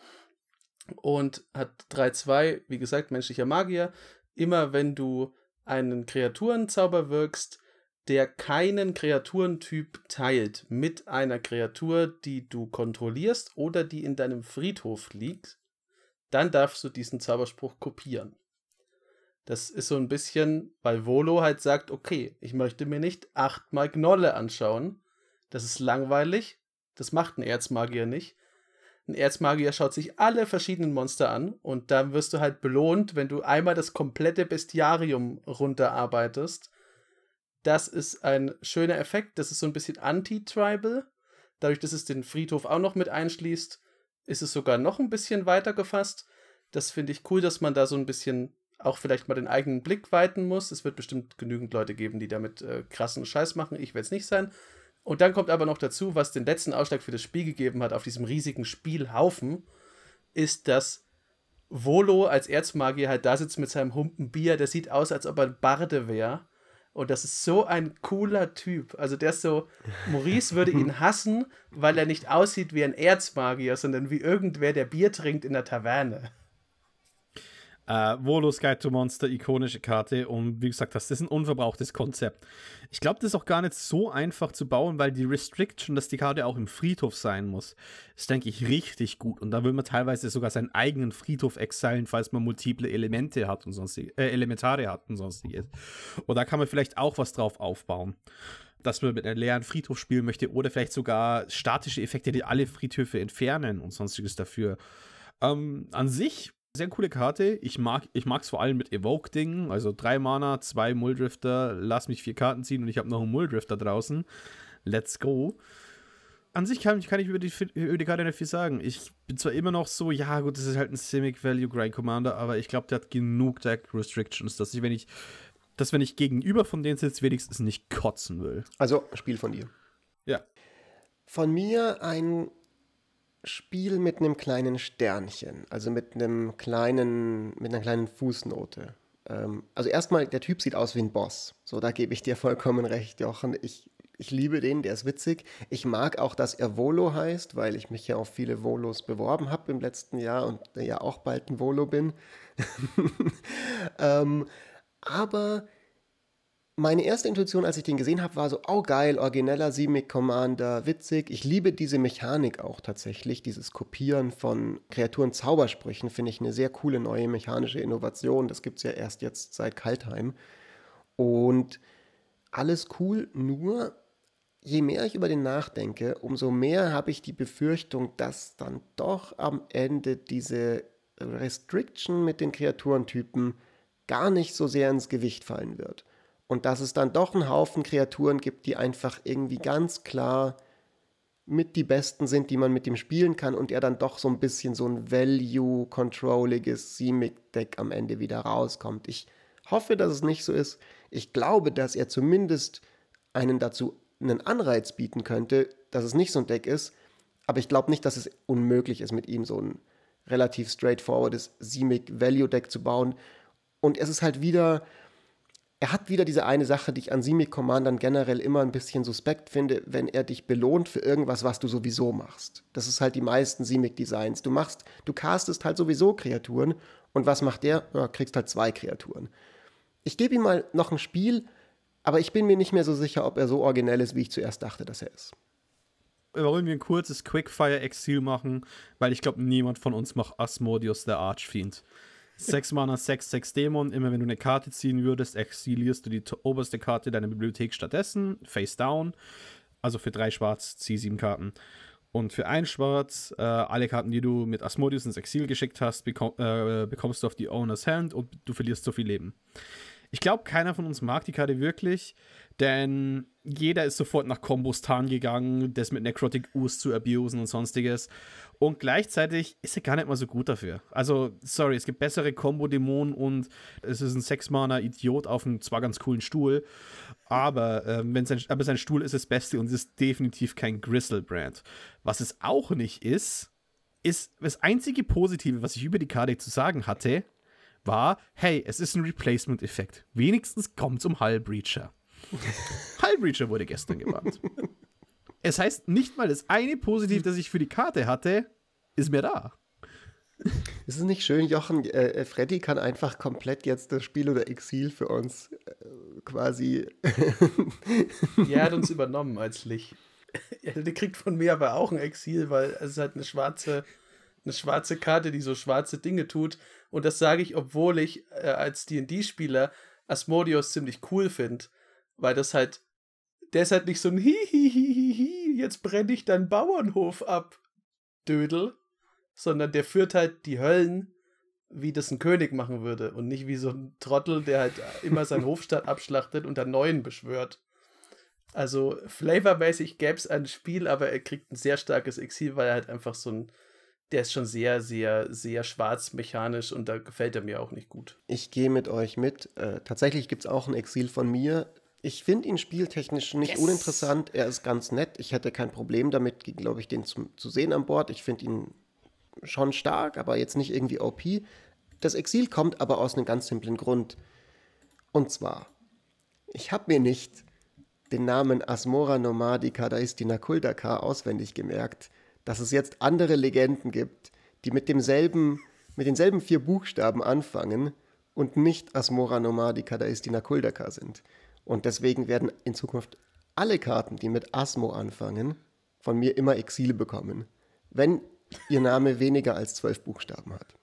und hat 3-2, wie gesagt, menschlicher Magier. immer wenn du einen Kreaturenzauber wirkst, der keinen Kreaturentyp teilt mit einer Kreatur, die du kontrollierst oder die in deinem Friedhof liegt, dann darfst du diesen Zauberspruch kopieren. Das ist so ein bisschen, weil Volo halt sagt, okay, ich möchte mir nicht achtmal Gnolle anschauen. Das ist langweilig. Das macht ein Erzmagier nicht. Ein Erzmagier schaut sich alle verschiedenen Monster an und dann wirst du halt belohnt, wenn du einmal das komplette Bestiarium runterarbeitest. Das ist ein schöner Effekt. Das ist so ein bisschen anti-tribal. Dadurch, dass es den Friedhof auch noch mit einschließt, ist es sogar noch ein bisschen weiter gefasst. Das finde ich cool, dass man da so ein bisschen auch vielleicht mal den eigenen Blick weiten muss. Es wird bestimmt genügend Leute geben, die damit äh, krassen Scheiß machen. Ich werde es nicht sein. Und dann kommt aber noch dazu, was den letzten Ausschlag für das Spiel gegeben hat auf diesem riesigen Spielhaufen, ist, dass Volo als Erzmagier halt da sitzt mit seinem Humpen Bier. Der sieht aus, als ob er ein Barde wäre. Und das ist so ein cooler Typ. Also der ist so, Maurice würde ihn *laughs* hassen, weil er nicht aussieht wie ein Erzmagier, sondern wie irgendwer, der Bier trinkt in der Taverne. Äh, Volos Guide to Monster, ikonische Karte und wie gesagt, das ist ein unverbrauchtes Konzept. Ich glaube, das ist auch gar nicht so einfach zu bauen, weil die Restriction, dass die Karte auch im Friedhof sein muss, ist, denke ich, richtig gut. Und da will man teilweise sogar seinen eigenen Friedhof exilen, falls man multiple Elemente hat und sonstiges, äh, Elementare hat und sonstiges. Und da kann man vielleicht auch was drauf aufbauen dass man mit einem leeren Friedhof spielen möchte oder vielleicht sogar statische Effekte, die alle Friedhöfe entfernen und sonstiges dafür. Ähm, an sich sehr coole Karte. Ich mag ich es vor allem mit Evoke-Dingen. Also drei Mana, zwei Mulldrifter, lass mich vier Karten ziehen und ich habe noch einen Mulldrifter draußen. Let's go. An sich kann, kann ich über die, über die Karte nicht viel sagen. Ich bin zwar immer noch so, ja gut, das ist halt ein Simic Value Grind Commander, aber ich glaube, der hat genug Deck Restrictions, dass ich, wenn ich, dass wenn ich gegenüber von denen sitze, wenigstens nicht kotzen will. Also, Spiel von dir. Ja. Von mir ein Spiel mit einem kleinen Sternchen, also mit einem kleinen, mit einer kleinen Fußnote. Ähm, also erstmal, der Typ sieht aus wie ein Boss. So, da gebe ich dir vollkommen recht, Jochen. Ich, ich liebe den, der ist witzig. Ich mag auch, dass er Volo heißt, weil ich mich ja auf viele Volos beworben habe im letzten Jahr und ja auch bald ein Volo bin. *laughs* ähm, aber meine erste Intuition, als ich den gesehen habe, war so, oh geil, origineller Simic Commander, witzig. Ich liebe diese Mechanik auch tatsächlich, dieses Kopieren von Kreaturen Zaubersprüchen, finde ich eine sehr coole neue mechanische Innovation. Das gibt es ja erst jetzt seit Kaltheim. Und alles cool, nur je mehr ich über den nachdenke, umso mehr habe ich die Befürchtung, dass dann doch am Ende diese Restriction mit den Kreaturentypen gar nicht so sehr ins Gewicht fallen wird. Und dass es dann doch einen Haufen Kreaturen gibt, die einfach irgendwie ganz klar mit die besten sind, die man mit dem spielen kann und er dann doch so ein bisschen so ein Value-controlliges Simic-Deck am Ende wieder rauskommt. Ich hoffe, dass es nicht so ist. Ich glaube, dass er zumindest einen dazu einen Anreiz bieten könnte, dass es nicht so ein Deck ist. Aber ich glaube nicht, dass es unmöglich ist, mit ihm so ein relativ straightforwardes Simic Value Deck zu bauen. Und es ist halt wieder, er hat wieder diese eine Sache, die ich an Simic Commandern generell immer ein bisschen suspekt finde, wenn er dich belohnt für irgendwas, was du sowieso machst. Das ist halt die meisten Simic Designs. Du machst, du castest halt sowieso Kreaturen und was macht der? Ja, kriegst halt zwei Kreaturen. Ich gebe ihm mal noch ein Spiel, aber ich bin mir nicht mehr so sicher, ob er so originell ist, wie ich zuerst dachte, dass er ist. Wir wollen wir ein kurzes Quickfire-Exil machen, weil ich glaube, niemand von uns macht Asmodius der Archfiend. 6 Mana, 6, 6 Dämon. Immer wenn du eine Karte ziehen würdest, exilierst du die oberste Karte deiner Bibliothek stattdessen. Face down. Also für drei Schwarz, zieh sieben Karten. Und für ein Schwarz, äh, alle Karten, die du mit Asmodius ins Exil geschickt hast, bekomm, äh, bekommst du auf die Owner's Hand und du verlierst so viel Leben. Ich glaube, keiner von uns mag die Karte wirklich, denn jeder ist sofort nach Kombostan gegangen, das mit Necrotic Ooze zu abusen und sonstiges. Und gleichzeitig ist er gar nicht mal so gut dafür. Also, sorry, es gibt bessere Combo-Dämonen und es ist ein Sechsmaner-Idiot auf einem zwar ganz coolen Stuhl, aber, ähm, wenn sein, aber sein Stuhl ist das Beste und es ist definitiv kein Gristle-Brand. Was es auch nicht ist, ist das einzige Positive, was ich über die Karte zu sagen hatte, war, hey, es ist ein Replacement-Effekt. Wenigstens kommt zum Hull Breacher. *laughs* Hull Breacher wurde gestern gebannt. es heißt nicht mal das eine Positiv, das ich für die Karte hatte, ist mir da. Ist es nicht schön, Jochen? Äh, äh, Freddy kann einfach komplett jetzt das Spiel oder Exil für uns äh, quasi. *laughs* er hat uns *laughs* übernommen als Licht. Der kriegt von mir aber auch ein Exil, weil es ist halt eine schwarze, eine schwarze Karte, die so schwarze Dinge tut. Und das sage ich, obwohl ich äh, als DD-Spieler Asmodeus ziemlich cool finde, weil das halt, der ist halt nicht so ein Hihihihihi, jetzt brenne ich deinen Bauernhof ab, Dödel, sondern der führt halt die Höllen, wie das ein König machen würde und nicht wie so ein Trottel, der halt immer seinen *laughs* Hofstaat abschlachtet und dann neuen beschwört. Also flavormäßig gäbe es ein Spiel, aber er kriegt ein sehr starkes Exil, weil er halt einfach so ein, der ist schon sehr, sehr, sehr schwarz mechanisch und da gefällt er mir auch nicht gut. Ich gehe mit euch mit. Äh, tatsächlich gibt es auch ein Exil von mir. Ich finde ihn spieltechnisch nicht yes. uninteressant. Er ist ganz nett. Ich hätte kein Problem damit, glaube ich, den zu, zu sehen an Bord. Ich finde ihn schon stark, aber jetzt nicht irgendwie OP. Das Exil kommt aber aus einem ganz simplen Grund. Und zwar, ich habe mir nicht den Namen Asmora Nomadica Daistina Kuldaka auswendig gemerkt, dass es jetzt andere Legenden gibt, die mit demselben, mit denselben vier Buchstaben anfangen und nicht Asmora Nomadica Daistina Kuldaka sind. Und deswegen werden in Zukunft alle Karten, die mit Asmo anfangen, von mir immer Exile bekommen. Wenn ihr Name weniger als zwölf Buchstaben hat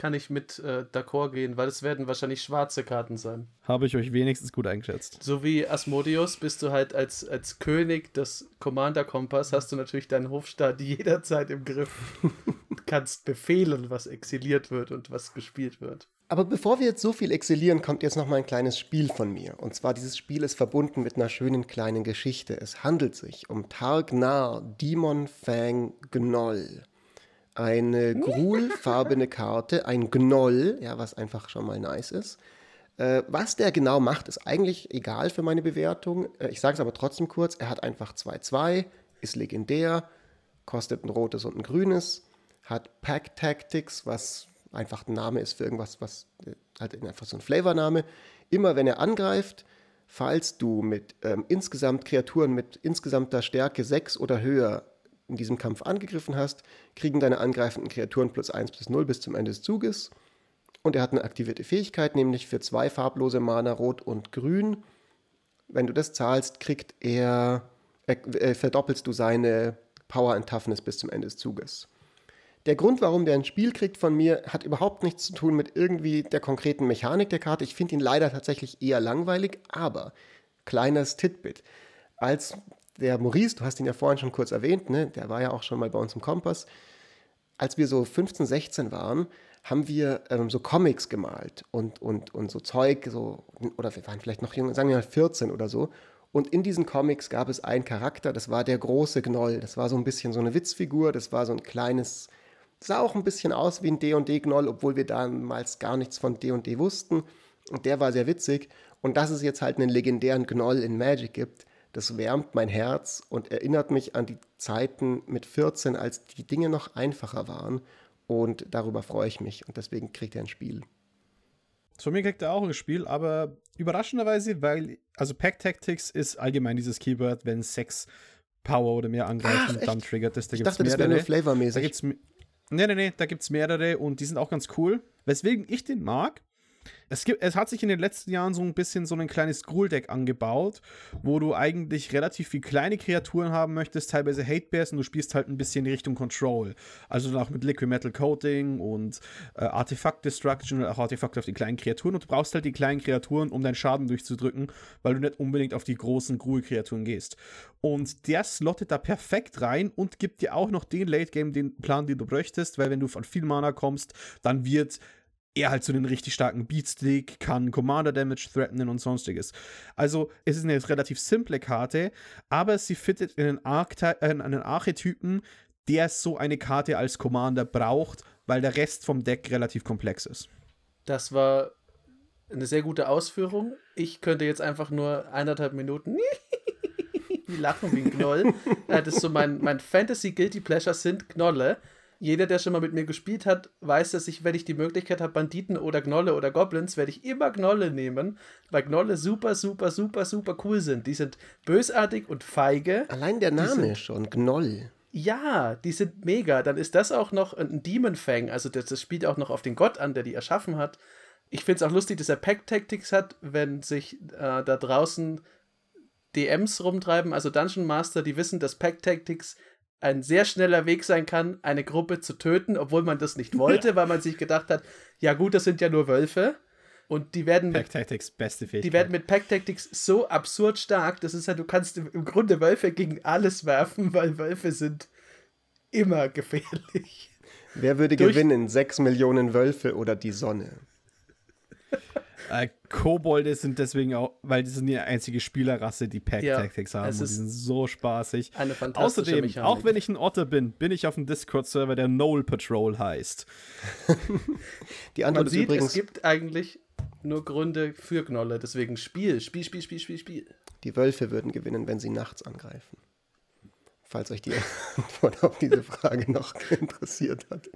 kann ich mit äh, d'accord gehen, weil es werden wahrscheinlich schwarze Karten sein. Habe ich euch wenigstens gut eingeschätzt. So wie Asmodeus bist du halt als, als König des Commander-Kompass, hast du natürlich deinen Hofstaat *laughs* jederzeit im Griff. kannst befehlen, was exiliert wird und was gespielt wird. Aber bevor wir jetzt so viel exilieren, kommt jetzt noch mal ein kleines Spiel von mir. Und zwar dieses Spiel ist verbunden mit einer schönen kleinen Geschichte. Es handelt sich um Targnar Demon Fang Gnoll eine grulfarbene Karte, ein Gnoll, ja, was einfach schon mal nice ist. Äh, was der genau macht, ist eigentlich egal für meine Bewertung. Äh, ich sage es aber trotzdem kurz. Er hat einfach 2-2, ist legendär, kostet ein rotes und ein grünes, hat Pack Tactics, was einfach ein Name ist für irgendwas, was halt einfach so ein Flavorname. Immer wenn er angreift, falls du mit ähm, insgesamt Kreaturen mit insgesamter Stärke 6 oder höher in diesem Kampf angegriffen hast, kriegen deine angreifenden Kreaturen plus 1 plus 0 bis zum Ende des Zuges. Und er hat eine aktivierte Fähigkeit, nämlich für zwei farblose Mana, Rot und Grün. Wenn du das zahlst, kriegt er, äh, äh, verdoppelst du seine Power und Toughness bis zum Ende des Zuges. Der Grund, warum der ein Spiel kriegt von mir, hat überhaupt nichts zu tun mit irgendwie der konkreten Mechanik der Karte. Ich finde ihn leider tatsächlich eher langweilig, aber kleines Titbit. Als der Maurice, du hast ihn ja vorhin schon kurz erwähnt, ne? der war ja auch schon mal bei uns im Kompass. Als wir so 15, 16 waren, haben wir ähm, so Comics gemalt und, und, und so Zeug, so, oder wir waren vielleicht noch jung, sagen wir mal 14 oder so. Und in diesen Comics gab es einen Charakter, das war der große Gnoll. Das war so ein bisschen so eine Witzfigur, das war so ein kleines, sah auch ein bisschen aus wie ein D&D-Gnoll, obwohl wir damals gar nichts von D&D wussten. Und der war sehr witzig. Und dass es jetzt halt einen legendären Gnoll in Magic gibt, das wärmt mein Herz und erinnert mich an die Zeiten mit 14, als die Dinge noch einfacher waren. Und darüber freue ich mich. Und deswegen kriegt er ein Spiel. Von mir kriegt er auch ein Spiel, aber überraschenderweise, weil, also Pack Tactics ist allgemein dieses Keyword, wenn Sex Power oder mehr angreifen, Ach, dann triggert das. Da ich dachte, mehrere. das wäre nur flavormäßig. Da gibt's, nee, nee, nee, da gibt es mehrere und die sind auch ganz cool. Weswegen ich den mag, es, gibt, es hat sich in den letzten Jahren so ein bisschen so ein kleines Gruul-Deck angebaut, wo du eigentlich relativ viel kleine Kreaturen haben möchtest, teilweise Hate Bears und du spielst halt ein bisschen in Richtung Control. Also dann auch mit Liquid Metal Coating und äh, Artifact Destruction und auch Artefakte auf die kleinen Kreaturen und du brauchst halt die kleinen Kreaturen, um deinen Schaden durchzudrücken, weil du nicht unbedingt auf die großen Gruul-Kreaturen gehst. Und der slottet da perfekt rein und gibt dir auch noch den Late-Game-Plan, den du bräuchtest, weil wenn du von viel Mana kommst, dann wird er halt so einen richtig starken Beatstick, kann Commander Damage threatenen und sonstiges. Also es ist eine relativ simple Karte, aber sie fittet in einen, äh, einen Archetypen, der so eine Karte als Commander braucht, weil der Rest vom Deck relativ komplex ist. Das war eine sehr gute Ausführung. Ich könnte jetzt einfach nur eineinhalb Minuten *laughs* lachen wie ein Knoll. das ist so mein, mein Fantasy Guilty Pleasure sind Knolle jeder, der schon mal mit mir gespielt hat, weiß, dass ich, wenn ich die Möglichkeit habe, Banditen oder Gnolle oder Goblins, werde ich immer Gnolle nehmen, weil Gnolle super, super, super, super cool sind. Die sind bösartig und feige. Allein der Name sind, schon, Gnoll. Ja, die sind mega. Dann ist das auch noch ein Demon Fang. Also das, das spielt auch noch auf den Gott an, der die erschaffen hat. Ich finde es auch lustig, dass er Pack Tactics hat, wenn sich äh, da draußen DMs rumtreiben, also Dungeon Master, die wissen, dass Pack Tactics ein sehr schneller Weg sein kann, eine Gruppe zu töten, obwohl man das nicht wollte, weil man sich gedacht hat, ja gut, das sind ja nur Wölfe. Und die werden Pack Tactics, beste Fähigkeit. Die werden mit Pack Tactics so absurd stark, das ist ja, du kannst im Grunde Wölfe gegen alles werfen, weil Wölfe sind immer gefährlich. Wer würde Durch gewinnen? Sechs Millionen Wölfe oder die Sonne? Äh, Kobolde sind deswegen auch, weil die sind die einzige Spielerrasse, die Pack Tactics ja, haben. Und die sind so spaßig. Eine fantastische Außerdem, Mechanik. auch wenn ich ein Otter bin, bin ich auf dem Discord-Server, der Knoll Patrol heißt. *laughs* die Antwort Man sieht, übrigens, es gibt eigentlich nur Gründe für Gnolle. Deswegen Spiel, Spiel, Spiel, Spiel, Spiel, Spiel. Die Wölfe würden gewinnen, wenn sie nachts angreifen. Falls euch die *laughs* Antwort auf diese Frage noch *laughs* interessiert hat.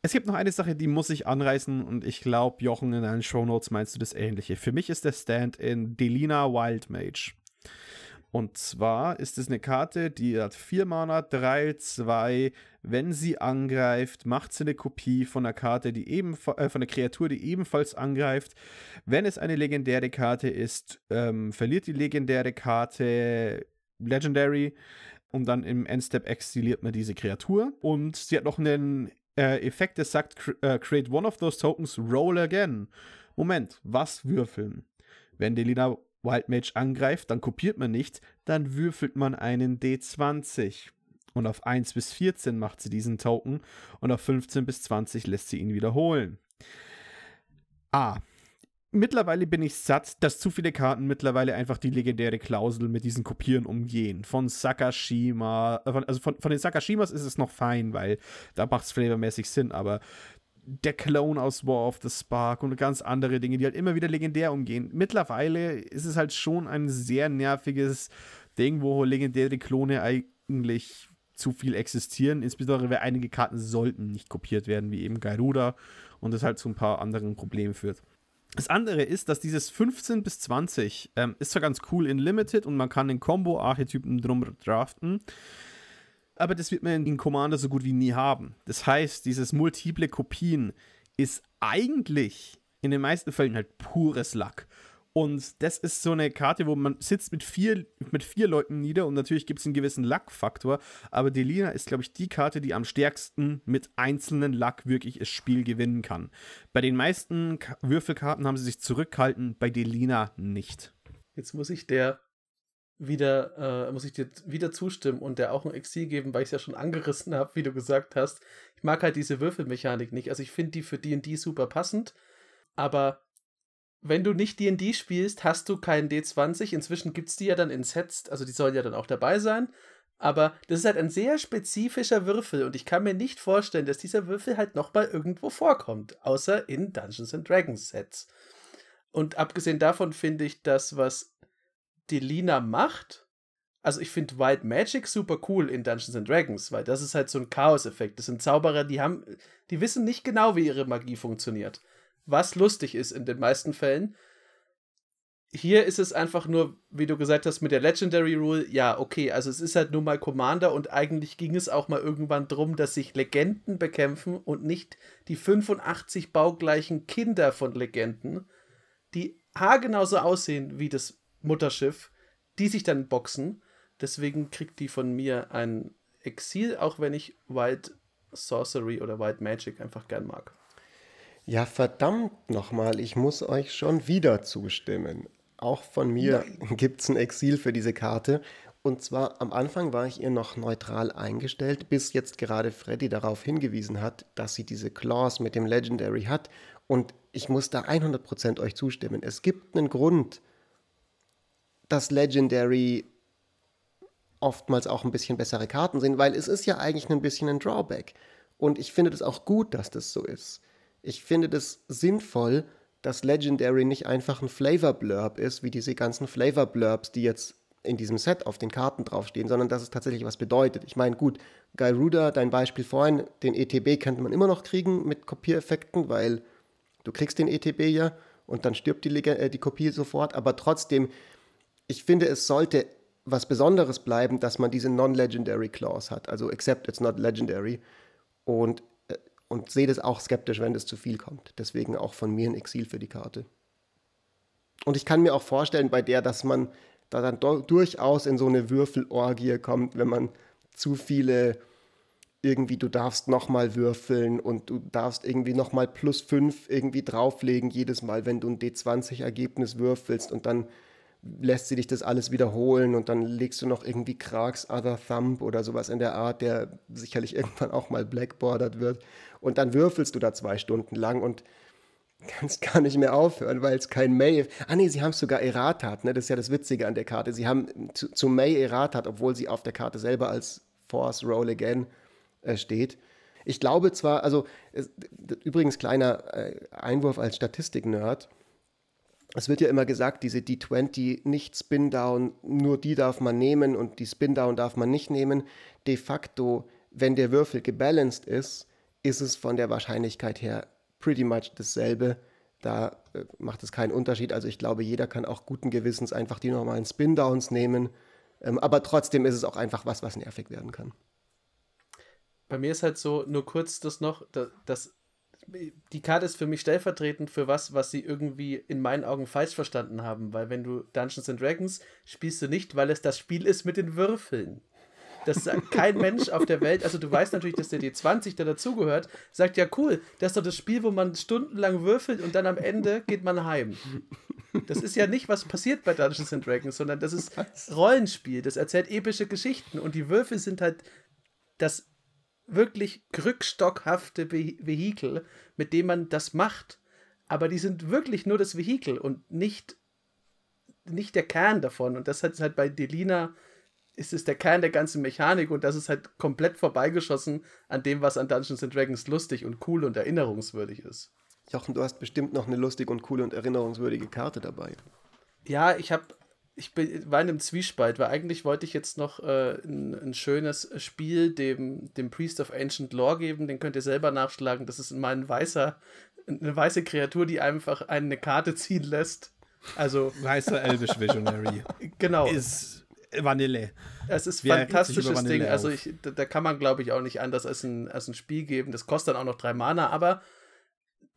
Es gibt noch eine Sache, die muss ich anreißen und ich glaube, Jochen, in deinen Shownotes meinst du das ähnliche. Für mich ist der Stand in Delina Wild Mage. Und zwar ist es eine Karte, die hat 4 Mana, 3, 2. Wenn sie angreift, macht sie eine Kopie von einer Karte, die eben, äh, von einer Kreatur, die ebenfalls angreift. Wenn es eine legendäre Karte ist, ähm, verliert die legendäre Karte Legendary und dann im Endstep exiliert man diese Kreatur. Und sie hat noch einen äh, Effekt, der sagt, äh, create one of those tokens, roll again. Moment, was würfeln? Wenn Delina Wildmage angreift, dann kopiert man nicht, dann würfelt man einen D20. Und auf 1 bis 14 macht sie diesen Token und auf 15 bis 20 lässt sie ihn wiederholen. Ah, mittlerweile bin ich satt, dass zu viele Karten mittlerweile einfach die legendäre Klausel mit diesen Kopieren umgehen. Von Sakashima, äh, also von, von den Sakashimas ist es noch fein, weil da macht es flavormäßig Sinn, aber der Clone aus War of the Spark und ganz andere Dinge, die halt immer wieder legendär umgehen. Mittlerweile ist es halt schon ein sehr nerviges Ding, wo legendäre Klone eigentlich zu viel existieren, insbesondere weil einige Karten sollten nicht kopiert werden, wie eben Garuda und das halt zu ein paar anderen Problemen führt. Das andere ist, dass dieses 15 bis 20 ähm, ist zwar ganz cool in Limited und man kann den Combo-Archetypen drum draften, aber das wird man in Commander so gut wie nie haben. Das heißt, dieses multiple Kopien ist eigentlich in den meisten Fällen halt pures Luck. Und das ist so eine Karte, wo man sitzt mit vier, mit vier Leuten nieder und natürlich gibt es einen gewissen Luck-Faktor, aber Delina ist, glaube ich, die Karte, die am stärksten mit einzelnen Luck wirklich das Spiel gewinnen kann. Bei den meisten Würfelkarten haben sie sich zurückgehalten, bei Delina nicht. Jetzt muss ich der wieder, äh, muss ich dir wieder zustimmen und der auch ein Exil geben, weil ich es ja schon angerissen habe, wie du gesagt hast. Ich mag halt diese Würfelmechanik nicht. Also ich finde die für D&D super passend, aber wenn du nicht D&D spielst, hast du keinen D20. Inzwischen gibt es die ja dann in Sets, also die sollen ja dann auch dabei sein. Aber das ist halt ein sehr spezifischer Würfel und ich kann mir nicht vorstellen, dass dieser Würfel halt nochmal irgendwo vorkommt, außer in Dungeons and Dragons Sets. Und abgesehen davon finde ich das, was Delina macht, also ich finde Wild Magic super cool in Dungeons and Dragons, weil das ist halt so ein Chaos-Effekt. Das sind Zauberer, die haben, die wissen nicht genau, wie ihre Magie funktioniert was lustig ist in den meisten Fällen. Hier ist es einfach nur, wie du gesagt hast, mit der Legendary Rule, ja, okay, also es ist halt nur mal Commander und eigentlich ging es auch mal irgendwann drum, dass sich Legenden bekämpfen und nicht die 85 baugleichen Kinder von Legenden, die haargenauso aussehen wie das Mutterschiff, die sich dann boxen. Deswegen kriegt die von mir ein Exil, auch wenn ich Wild Sorcery oder Wild Magic einfach gern mag. Ja, verdammt nochmal, ich muss euch schon wieder zustimmen. Auch von mir *laughs* gibt es ein Exil für diese Karte. Und zwar am Anfang war ich ihr noch neutral eingestellt, bis jetzt gerade Freddy darauf hingewiesen hat, dass sie diese Clause mit dem Legendary hat. Und ich muss da 100% euch zustimmen. Es gibt einen Grund, dass Legendary oftmals auch ein bisschen bessere Karten sind, weil es ist ja eigentlich ein bisschen ein Drawback. Und ich finde das auch gut, dass das so ist ich finde das sinnvoll, dass Legendary nicht einfach ein Flavor Blurb ist, wie diese ganzen Flavor Blurbs, die jetzt in diesem Set auf den Karten draufstehen, sondern dass es tatsächlich was bedeutet. Ich meine, gut, Guy Ruder, dein Beispiel vorhin, den ETB könnte man immer noch kriegen mit Kopiereffekten, weil du kriegst den ETB ja und dann stirbt die, äh, die Kopie sofort, aber trotzdem, ich finde, es sollte was Besonderes bleiben, dass man diese Non-Legendary Clause hat, also except it's not legendary. Und, und sehe das auch skeptisch, wenn das zu viel kommt. Deswegen auch von mir ein Exil für die Karte. Und ich kann mir auch vorstellen bei der, dass man da dann durchaus in so eine Würfelorgie kommt, wenn man zu viele irgendwie, du darfst nochmal würfeln und du darfst irgendwie nochmal plus 5 irgendwie drauflegen, jedes Mal, wenn du ein D20-Ergebnis würfelst und dann lässt sie dich das alles wiederholen und dann legst du noch irgendwie Krags Other Thumb oder sowas in der Art, der sicherlich *laughs* irgendwann auch mal blackboardert wird. Und dann würfelst du da zwei Stunden lang und kannst gar nicht mehr aufhören, weil es kein May. Ah nee, sie haben es sogar Erratat, ne? Das ist ja das Witzige an der Karte. Sie haben zu, zu May Erratat, obwohl sie auf der Karte selber als Force Roll Again äh, steht. Ich glaube zwar, also es, übrigens kleiner äh, Einwurf als Statistik-Nerd. Es wird ja immer gesagt, diese D20 nicht Spin-Down, nur die darf man nehmen und die Spin-Down darf man nicht nehmen. De facto, wenn der Würfel gebalanced ist, ist es von der Wahrscheinlichkeit her pretty much dasselbe. Da äh, macht es keinen Unterschied. Also ich glaube, jeder kann auch guten Gewissens einfach die normalen Spin-Downs nehmen. Ähm, aber trotzdem ist es auch einfach was, was nervig werden kann. Bei mir ist halt so, nur kurz das noch, dass die Karte ist für mich stellvertretend für was, was sie irgendwie in meinen Augen falsch verstanden haben. Weil wenn du Dungeons and Dragons spielst du nicht, weil es das Spiel ist mit den Würfeln. Das sagt kein Mensch auf der Welt. Also du weißt natürlich, dass der D20, der dazugehört, sagt ja cool, das ist doch das Spiel, wo man stundenlang würfelt und dann am Ende geht man heim. Das ist ja nicht, was passiert bei Dungeons and Dragons, sondern das ist Rollenspiel. Das erzählt epische Geschichten und die Würfel sind halt das wirklich krückstockhafte Vehikel, mit dem man das macht. Aber die sind wirklich nur das Vehikel und nicht, nicht der Kern davon. Und das hat halt bei Delina ist es der Kern der ganzen Mechanik und das ist halt komplett vorbeigeschossen an dem, was an Dungeons and Dragons lustig und cool und erinnerungswürdig ist. Jochen, du hast bestimmt noch eine lustige und coole und erinnerungswürdige Karte dabei. Ja, ich habe ich bin, war in einem Zwiespalt, weil eigentlich wollte ich jetzt noch äh, ein, ein, schönes Spiel dem, dem Priest of Ancient Lore geben, den könnt ihr selber nachschlagen. Das ist mal ein weißer, eine weiße Kreatur, die einfach eine Karte ziehen lässt. Also. Weißer Elvish Visionary. *laughs* genau. Ist Vanille. Es ist ein fantastisches Ding. Auf. Also ich, da, da, kann man, glaube ich, auch nicht anders als ein, als ein Spiel geben. Das kostet dann auch noch drei Mana, aber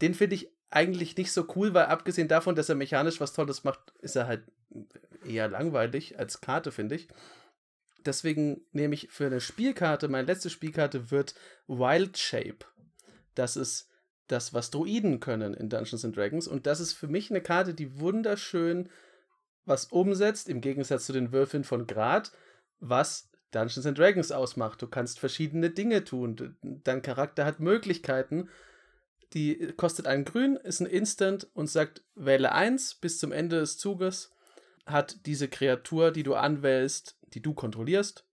den finde ich eigentlich nicht so cool, weil abgesehen davon, dass er mechanisch was Tolles macht, ist er halt eher langweilig als Karte, finde ich. Deswegen nehme ich für eine Spielkarte, meine letzte Spielkarte wird Wild Shape. Das ist das, was Druiden können in Dungeons and Dragons. Und das ist für mich eine Karte, die wunderschön was umsetzt, im Gegensatz zu den Würfeln von Grad, was Dungeons and Dragons ausmacht. Du kannst verschiedene Dinge tun. Dein Charakter hat Möglichkeiten. Die kostet einen Grün, ist ein Instant und sagt, wähle 1 bis zum Ende des Zuges. Hat diese Kreatur, die du anwählst, die du kontrollierst,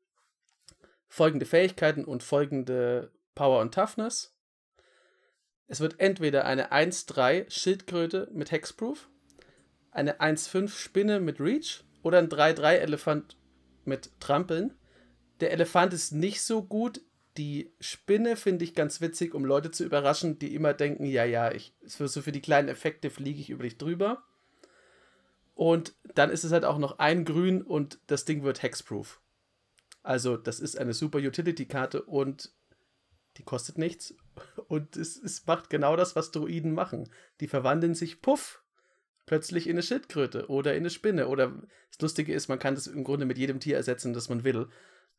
folgende Fähigkeiten und folgende Power und Toughness. Es wird entweder eine 1-3 Schildkröte mit Hexproof eine 1,5 Spinne mit Reach oder ein 3,3 Elefant mit Trampeln. Der Elefant ist nicht so gut. Die Spinne finde ich ganz witzig, um Leute zu überraschen, die immer denken, ja, ja, ich, für, so für die kleinen Effekte fliege ich über dich drüber. Und dann ist es halt auch noch ein Grün und das Ding wird Hexproof. Also, das ist eine super Utility-Karte und die kostet nichts. *laughs* Und es, es macht genau das, was Druiden machen. Die verwandeln sich, puff, plötzlich in eine Schildkröte oder in eine Spinne. Oder das Lustige ist, man kann das im Grunde mit jedem Tier ersetzen, das man will.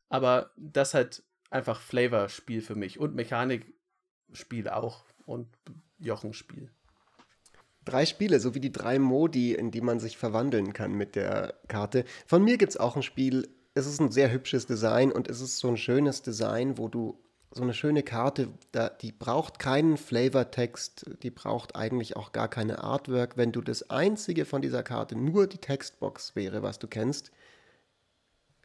Aber das halt einfach Flavor-Spiel für mich und Mechanik-Spiel auch und Jochen-Spiel. Drei Spiele, so wie die drei Modi, in die man sich verwandeln kann mit der Karte. Von mir gibt es auch ein Spiel. Es ist ein sehr hübsches Design und es ist so ein schönes Design, wo du so eine schöne Karte, da, die braucht keinen Flavortext, die braucht eigentlich auch gar keine Artwork. Wenn du das einzige von dieser Karte nur die Textbox wäre, was du kennst,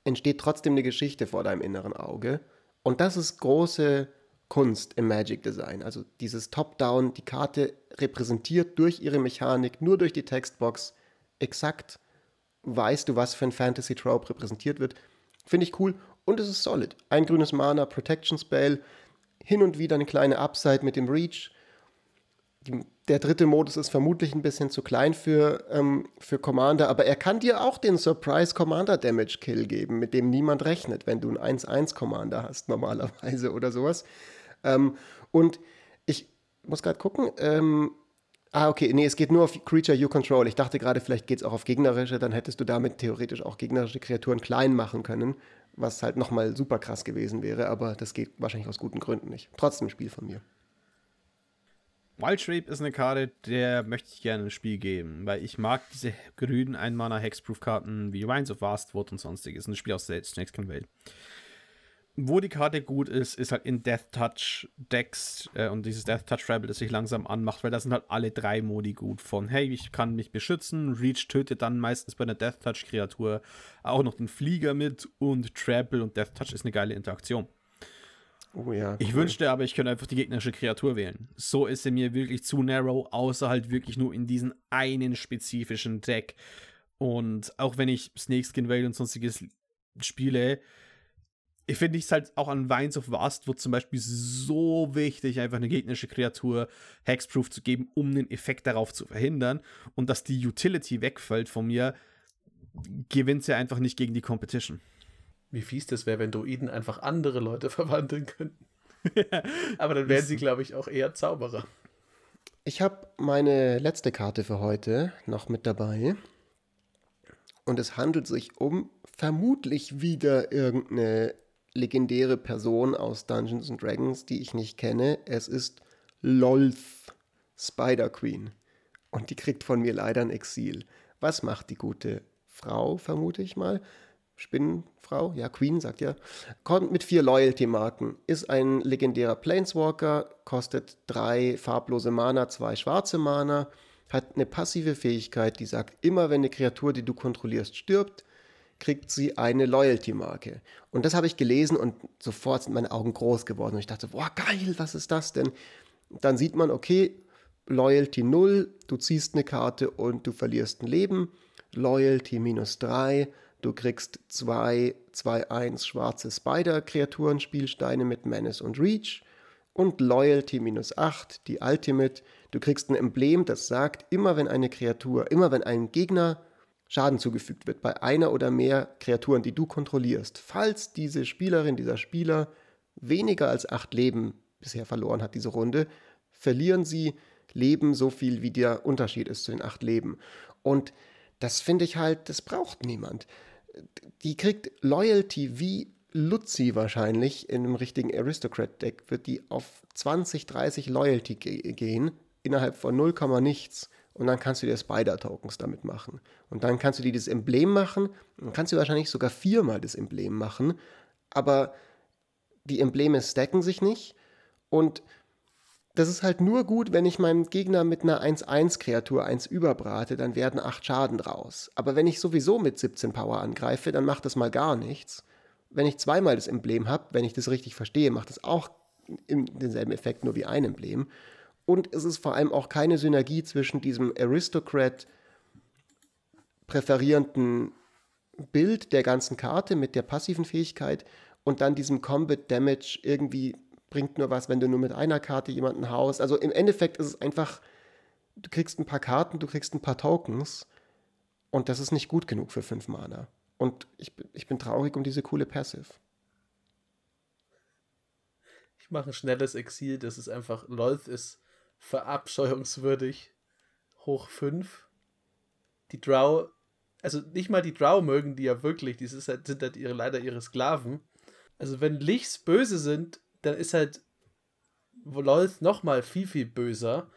entsteht trotzdem eine Geschichte vor deinem inneren Auge. Und das ist große Kunst im Magic Design. Also dieses Top-Down, die Karte repräsentiert durch ihre Mechanik, nur durch die Textbox, exakt weißt du, was für ein Fantasy-Trope repräsentiert wird. Finde ich cool und es ist solid. Ein grünes Mana, Protection Spell, hin und wieder eine kleine Upside mit dem Reach. der dritte Modus ist vermutlich ein bisschen zu klein für, ähm, für Commander, aber er kann dir auch den Surprise Commander Damage Kill geben, mit dem niemand rechnet, wenn du einen 1-1 Commander hast normalerweise oder sowas. Ähm, und ich muss gerade gucken, ähm, Ah, okay, nee, es geht nur auf Creature You Control. Ich dachte gerade, vielleicht geht es auch auf gegnerische, dann hättest du damit theoretisch auch gegnerische Kreaturen klein machen können, was halt nochmal super krass gewesen wäre, aber das geht wahrscheinlich aus guten Gründen nicht. Trotzdem ein Spiel von mir. Wild Shape ist eine Karte, der möchte ich gerne ein Spiel geben, weil ich mag diese grünen Einmaner Hexproof-Karten wie Wines of Vastwood und sonstiges. Ein Spiel aus der Snakes Can Wait wo die Karte gut ist, ist halt in Death Touch Decks äh, und dieses Death Touch Rebel, das sich langsam anmacht, weil da sind halt alle drei Modi gut von, hey, ich kann mich beschützen, Reach tötet dann meistens bei einer Death Touch Kreatur auch noch den Flieger mit und Trample und Death Touch ist eine geile Interaktion. Oh ja. Cool. Ich wünschte aber, ich könnte einfach die gegnerische Kreatur wählen. So ist sie mir wirklich zu narrow, außer halt wirklich nur in diesen einen spezifischen Deck. Und auch wenn ich Snakeskin Veil und sonstiges spiele, ich finde es halt auch an Vines of Vast wird zum Beispiel so wichtig, einfach eine gegnerische Kreatur Hexproof zu geben, um den Effekt darauf zu verhindern. Und dass die Utility wegfällt von mir, gewinnt sie einfach nicht gegen die Competition. Wie fies das wäre, wenn Druiden einfach andere Leute *laughs* verwandeln könnten. Aber dann wären sie, glaube ich, auch eher Zauberer. Ich habe meine letzte Karte für heute noch mit dabei. Und es handelt sich um vermutlich wieder irgendeine legendäre Person aus Dungeons and Dragons, die ich nicht kenne. Es ist Lolth, Spider Queen. Und die kriegt von mir leider ein Exil. Was macht die gute Frau, vermute ich mal? Spinnenfrau, ja, Queen sagt ja. Kommt mit vier Loyalty-Marken. Ist ein legendärer Planeswalker, kostet drei farblose Mana, zwei schwarze Mana, hat eine passive Fähigkeit, die sagt, immer wenn eine Kreatur, die du kontrollierst, stirbt, kriegt sie eine Loyalty-Marke. Und das habe ich gelesen und sofort sind meine Augen groß geworden. Und ich dachte, boah, geil, was ist das denn? Dann sieht man, okay, Loyalty 0, du ziehst eine Karte und du verlierst ein Leben. Loyalty minus 3, du kriegst zwei 2-1 schwarze Spider-Kreaturen, Spielsteine mit Menace und Reach. Und Loyalty minus 8, die Ultimate, du kriegst ein Emblem, das sagt, immer wenn eine Kreatur, immer wenn ein Gegner Schaden zugefügt wird bei einer oder mehr Kreaturen, die du kontrollierst, falls diese Spielerin, dieser Spieler weniger als acht Leben bisher verloren hat, diese Runde, verlieren sie Leben so viel, wie der Unterschied ist zu den acht Leben. Und das finde ich halt, das braucht niemand. Die kriegt Loyalty wie Luzi wahrscheinlich in einem richtigen Aristocrat-Deck, wird die auf 20, 30 Loyalty gehen, innerhalb von 0, nichts und dann kannst du dir Spider-Tokens damit machen. Und dann kannst du dir das Emblem machen, dann kannst du wahrscheinlich sogar viermal das Emblem machen, aber die Embleme stacken sich nicht und das ist halt nur gut, wenn ich meinem Gegner mit einer 1-1-Kreatur 1 überbrate, dann werden 8 Schaden draus. Aber wenn ich sowieso mit 17 Power angreife, dann macht das mal gar nichts. Wenn ich zweimal das Emblem habe, wenn ich das richtig verstehe, macht das auch denselben Effekt, nur wie ein Emblem. Und es ist vor allem auch keine Synergie zwischen diesem Aristocrat präferierenden Bild der ganzen Karte mit der passiven Fähigkeit und dann diesem Combat Damage irgendwie bringt nur was, wenn du nur mit einer Karte jemanden haust. Also im Endeffekt ist es einfach, du kriegst ein paar Karten, du kriegst ein paar Tokens und das ist nicht gut genug für fünf Mana. Und ich, ich bin traurig um diese coole Passive. Ich mache ein schnelles Exil, das ist einfach, Lolth ist verabscheuungswürdig hoch 5. Die Drow, also nicht mal die Drow mögen die ja wirklich, die sind halt, sind halt ihre, leider ihre Sklaven. Also wenn Lichs böse sind, dann ist halt Lolth nochmal viel, viel böser.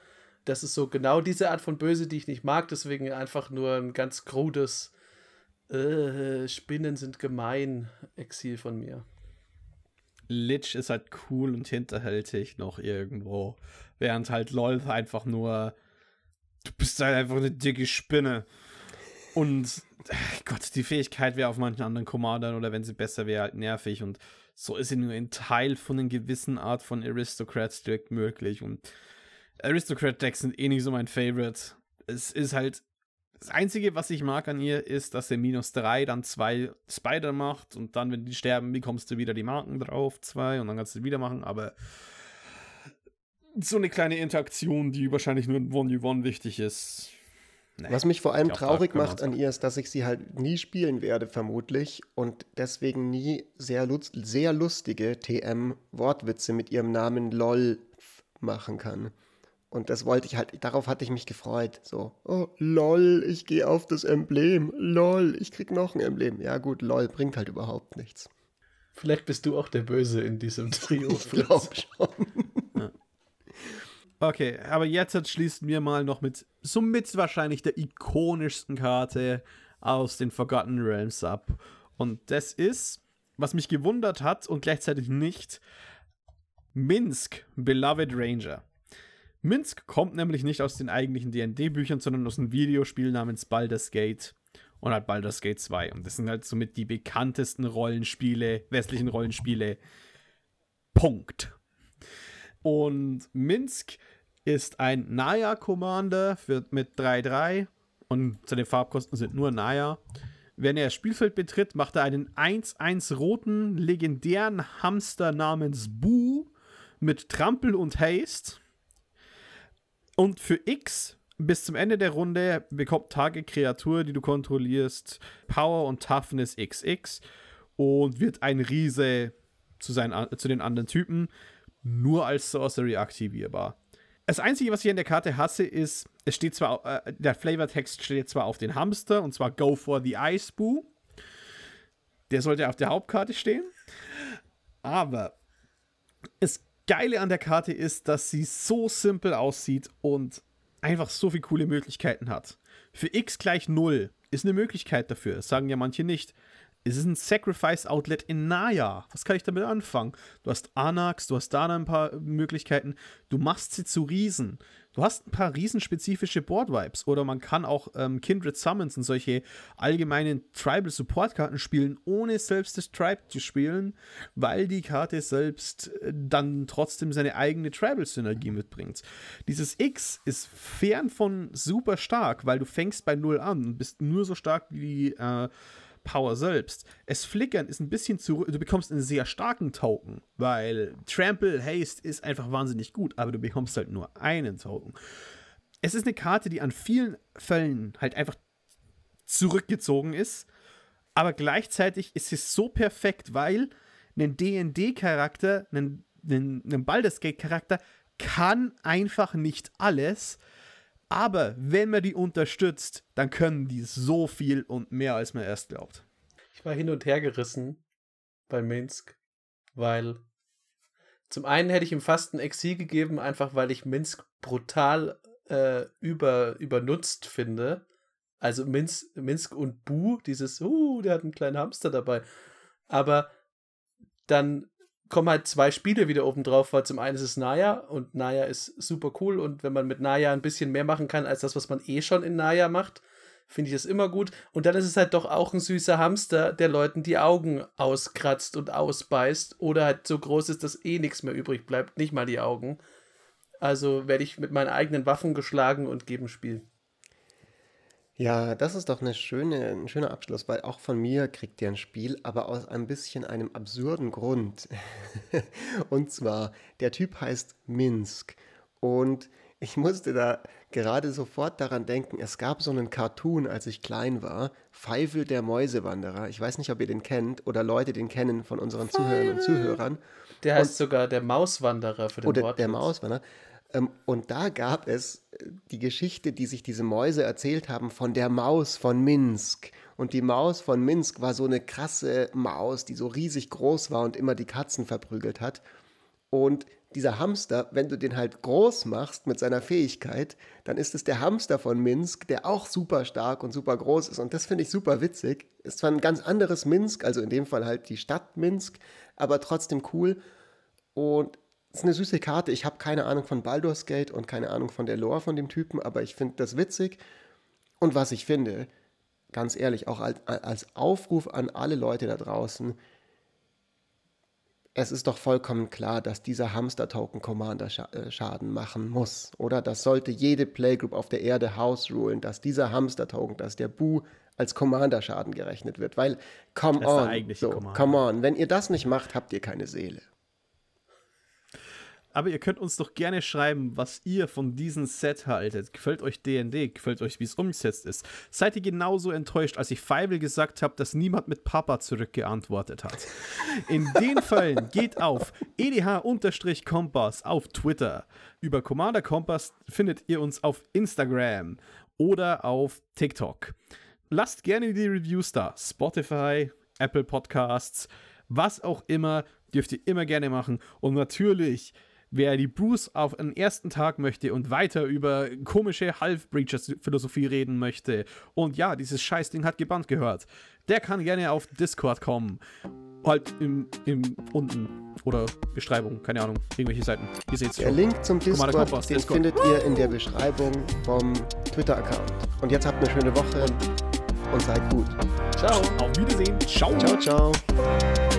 Das ist so genau diese Art von Böse, die ich nicht mag, deswegen einfach nur ein ganz krudes äh, Spinnen sind gemein Exil von mir. Lich ist halt cool und hinterhältig noch irgendwo. Während halt Lolth einfach nur, du bist halt einfach eine dicke Spinne. Und Gott, die Fähigkeit wäre auf manchen anderen Commandern oder wenn sie besser wäre, halt nervig. Und so ist sie nur ein Teil von einer gewissen Art von Aristocrats direkt möglich. Und Aristocrat-Decks sind eh nicht so mein Favorite. Es ist halt das Einzige, was ich mag an ihr, ist, dass er minus 3 dann zwei Spider macht und dann, wenn die sterben, bekommst du wieder die Marken drauf, zwei und dann kannst du wieder machen, aber so eine kleine Interaktion, die wahrscheinlich nur in 1v1 wichtig ist. Nee, Was mich vor allem traurig macht an ihr ist, dass ich sie halt nie spielen werde, vermutlich, und deswegen nie sehr, sehr lustige TM-Wortwitze mit ihrem Namen LOL machen kann. Und das wollte ich halt, darauf hatte ich mich gefreut. So, oh, lol, ich gehe auf das Emblem. Lol, ich krieg noch ein Emblem. Ja, gut, lol, bringt halt überhaupt nichts. Vielleicht bist du auch der Böse in diesem *laughs* Trio. Ich glaube schon. Okay, aber jetzt schließen wir mal noch mit somit wahrscheinlich der ikonischsten Karte aus den Forgotten Realms ab. Und das ist, was mich gewundert hat und gleichzeitig nicht, Minsk, Beloved Ranger. Minsk kommt nämlich nicht aus den eigentlichen D&D-Büchern, sondern aus einem Videospiel namens Baldur's Gate und halt Baldur's Gate 2. Und das sind halt somit die bekanntesten Rollenspiele, westlichen Rollenspiele. Punkt. Und Minsk ist ein Naya Commander für, mit 3-3 und seine Farbkosten sind nur Naya. Wenn er das Spielfeld betritt, macht er einen 1-1 roten legendären Hamster namens Boo mit Trampel und Haste. Und für X bis zum Ende der Runde bekommt Tage Kreatur, die du kontrollierst, Power und Toughness XX und wird ein Riese zu, seinen, zu den anderen Typen nur als Sorcery aktivierbar. Das Einzige, was ich an der Karte hasse, ist, es steht zwar, äh, der Flavortext steht zwar auf den Hamster und zwar Go for the Ice Boo. Der sollte auf der Hauptkarte stehen. Aber das Geile an der Karte ist, dass sie so simpel aussieht und einfach so viele coole Möglichkeiten hat. Für x gleich 0 ist eine Möglichkeit dafür, das sagen ja manche nicht. Es ist ein Sacrifice-Outlet in Naya. Was kann ich damit anfangen? Du hast Anax, du hast da ein paar Möglichkeiten. Du machst sie zu Riesen. Du hast ein paar riesenspezifische Board-Vibes. Oder man kann auch ähm, Kindred Summons und solche allgemeinen Tribal-Support-Karten spielen, ohne selbst das Tribe zu spielen, weil die Karte selbst äh, dann trotzdem seine eigene Tribal-Synergie mitbringt. Dieses X ist fern von super stark, weil du fängst bei Null an und bist nur so stark wie die. Äh, Power selbst. Es flickern ist ein bisschen zu. Du bekommst einen sehr starken Token, weil Trample Haste ist einfach wahnsinnig gut, aber du bekommst halt nur einen Token. Es ist eine Karte, die an vielen Fällen halt einfach zurückgezogen ist, aber gleichzeitig ist es so perfekt, weil ein DD-Charakter, ein, ein, ein Baldur's Gate-Charakter kann einfach nicht alles aber wenn man die unterstützt, dann können die so viel und mehr, als man erst glaubt. Ich war hin und her gerissen bei Minsk, weil zum einen hätte ich ihm fast ein Exil gegeben, einfach weil ich Minsk brutal äh, über, übernutzt finde. Also Minsk, Minsk und Bu, dieses, uh, der hat einen kleinen Hamster dabei. Aber dann kommen halt zwei Spiele wieder oben drauf, weil zum einen ist es Naya und Naya ist super cool und wenn man mit Naya ein bisschen mehr machen kann als das, was man eh schon in Naya macht, finde ich das immer gut. Und dann ist es halt doch auch ein süßer Hamster, der Leuten die Augen auskratzt und ausbeißt oder halt so groß ist, dass eh nichts mehr übrig bleibt, nicht mal die Augen. Also werde ich mit meinen eigenen Waffen geschlagen und geben Spiel. Ja, das ist doch eine schöne, ein schöner Abschluss, weil auch von mir kriegt ihr ein Spiel, aber aus ein bisschen einem absurden Grund. *laughs* und zwar, der Typ heißt Minsk. Und ich musste da gerade sofort daran denken, es gab so einen Cartoon, als ich klein war, Pfeifel der Mäusewanderer. Ich weiß nicht, ob ihr den kennt oder Leute den kennen von unseren Zuhörern und Zuhörern. Der heißt und, sogar der Mauswanderer für den Oder Wortwitz. der Mauswanderer. Ähm, und da gab es äh, die Geschichte, die sich diese Mäuse erzählt haben, von der Maus von Minsk. Und die Maus von Minsk war so eine krasse Maus, die so riesig groß war und immer die Katzen verprügelt hat. Und dieser Hamster, wenn du den halt groß machst mit seiner Fähigkeit, dann ist es der Hamster von Minsk, der auch super stark und super groß ist. Und das finde ich super witzig. Ist zwar ein ganz anderes Minsk, also in dem Fall halt die Stadt Minsk, aber trotzdem cool. Und ist eine süße Karte. Ich habe keine Ahnung von Baldur's Gate und keine Ahnung von der Lore von dem Typen, aber ich finde das witzig. Und was ich finde, ganz ehrlich, auch als, als Aufruf an alle Leute da draußen, es ist doch vollkommen klar, dass dieser Hamster-Token Commander äh, Schaden machen muss, oder? Das sollte jede Playgroup auf der Erde house rulen, dass dieser Hamster-Token, dass der Bu als Commander Schaden gerechnet wird, weil, come on, so, come on, wenn ihr das nicht macht, habt ihr keine Seele. Aber ihr könnt uns doch gerne schreiben, was ihr von diesem Set haltet. Gefällt euch D&D? Gefällt euch, wie es umgesetzt ist? Seid ihr genauso enttäuscht, als ich Feivel gesagt habe, dass niemand mit Papa zurückgeantwortet hat? In den Fällen geht auf edh-kompass auf Twitter. Über Commander Kompass findet ihr uns auf Instagram oder auf TikTok. Lasst gerne die Reviews da. Spotify, Apple Podcasts, was auch immer, dürft ihr immer gerne machen. Und natürlich, wer die Bruce auf den ersten Tag möchte und weiter über komische Half-Breachers-Philosophie reden möchte und ja, dieses Scheißding hat gebannt gehört, der kann gerne auf Discord kommen. Halt im, im unten oder Beschreibung, keine Ahnung, irgendwelche Seiten. Ihr seht's Der schon. Link zum Discord, Kompass, den Discord. findet ihr in der Beschreibung vom Twitter-Account. Und jetzt habt eine schöne Woche und seid gut. Ciao. Auf Wiedersehen. Ciao. Ciao, ciao.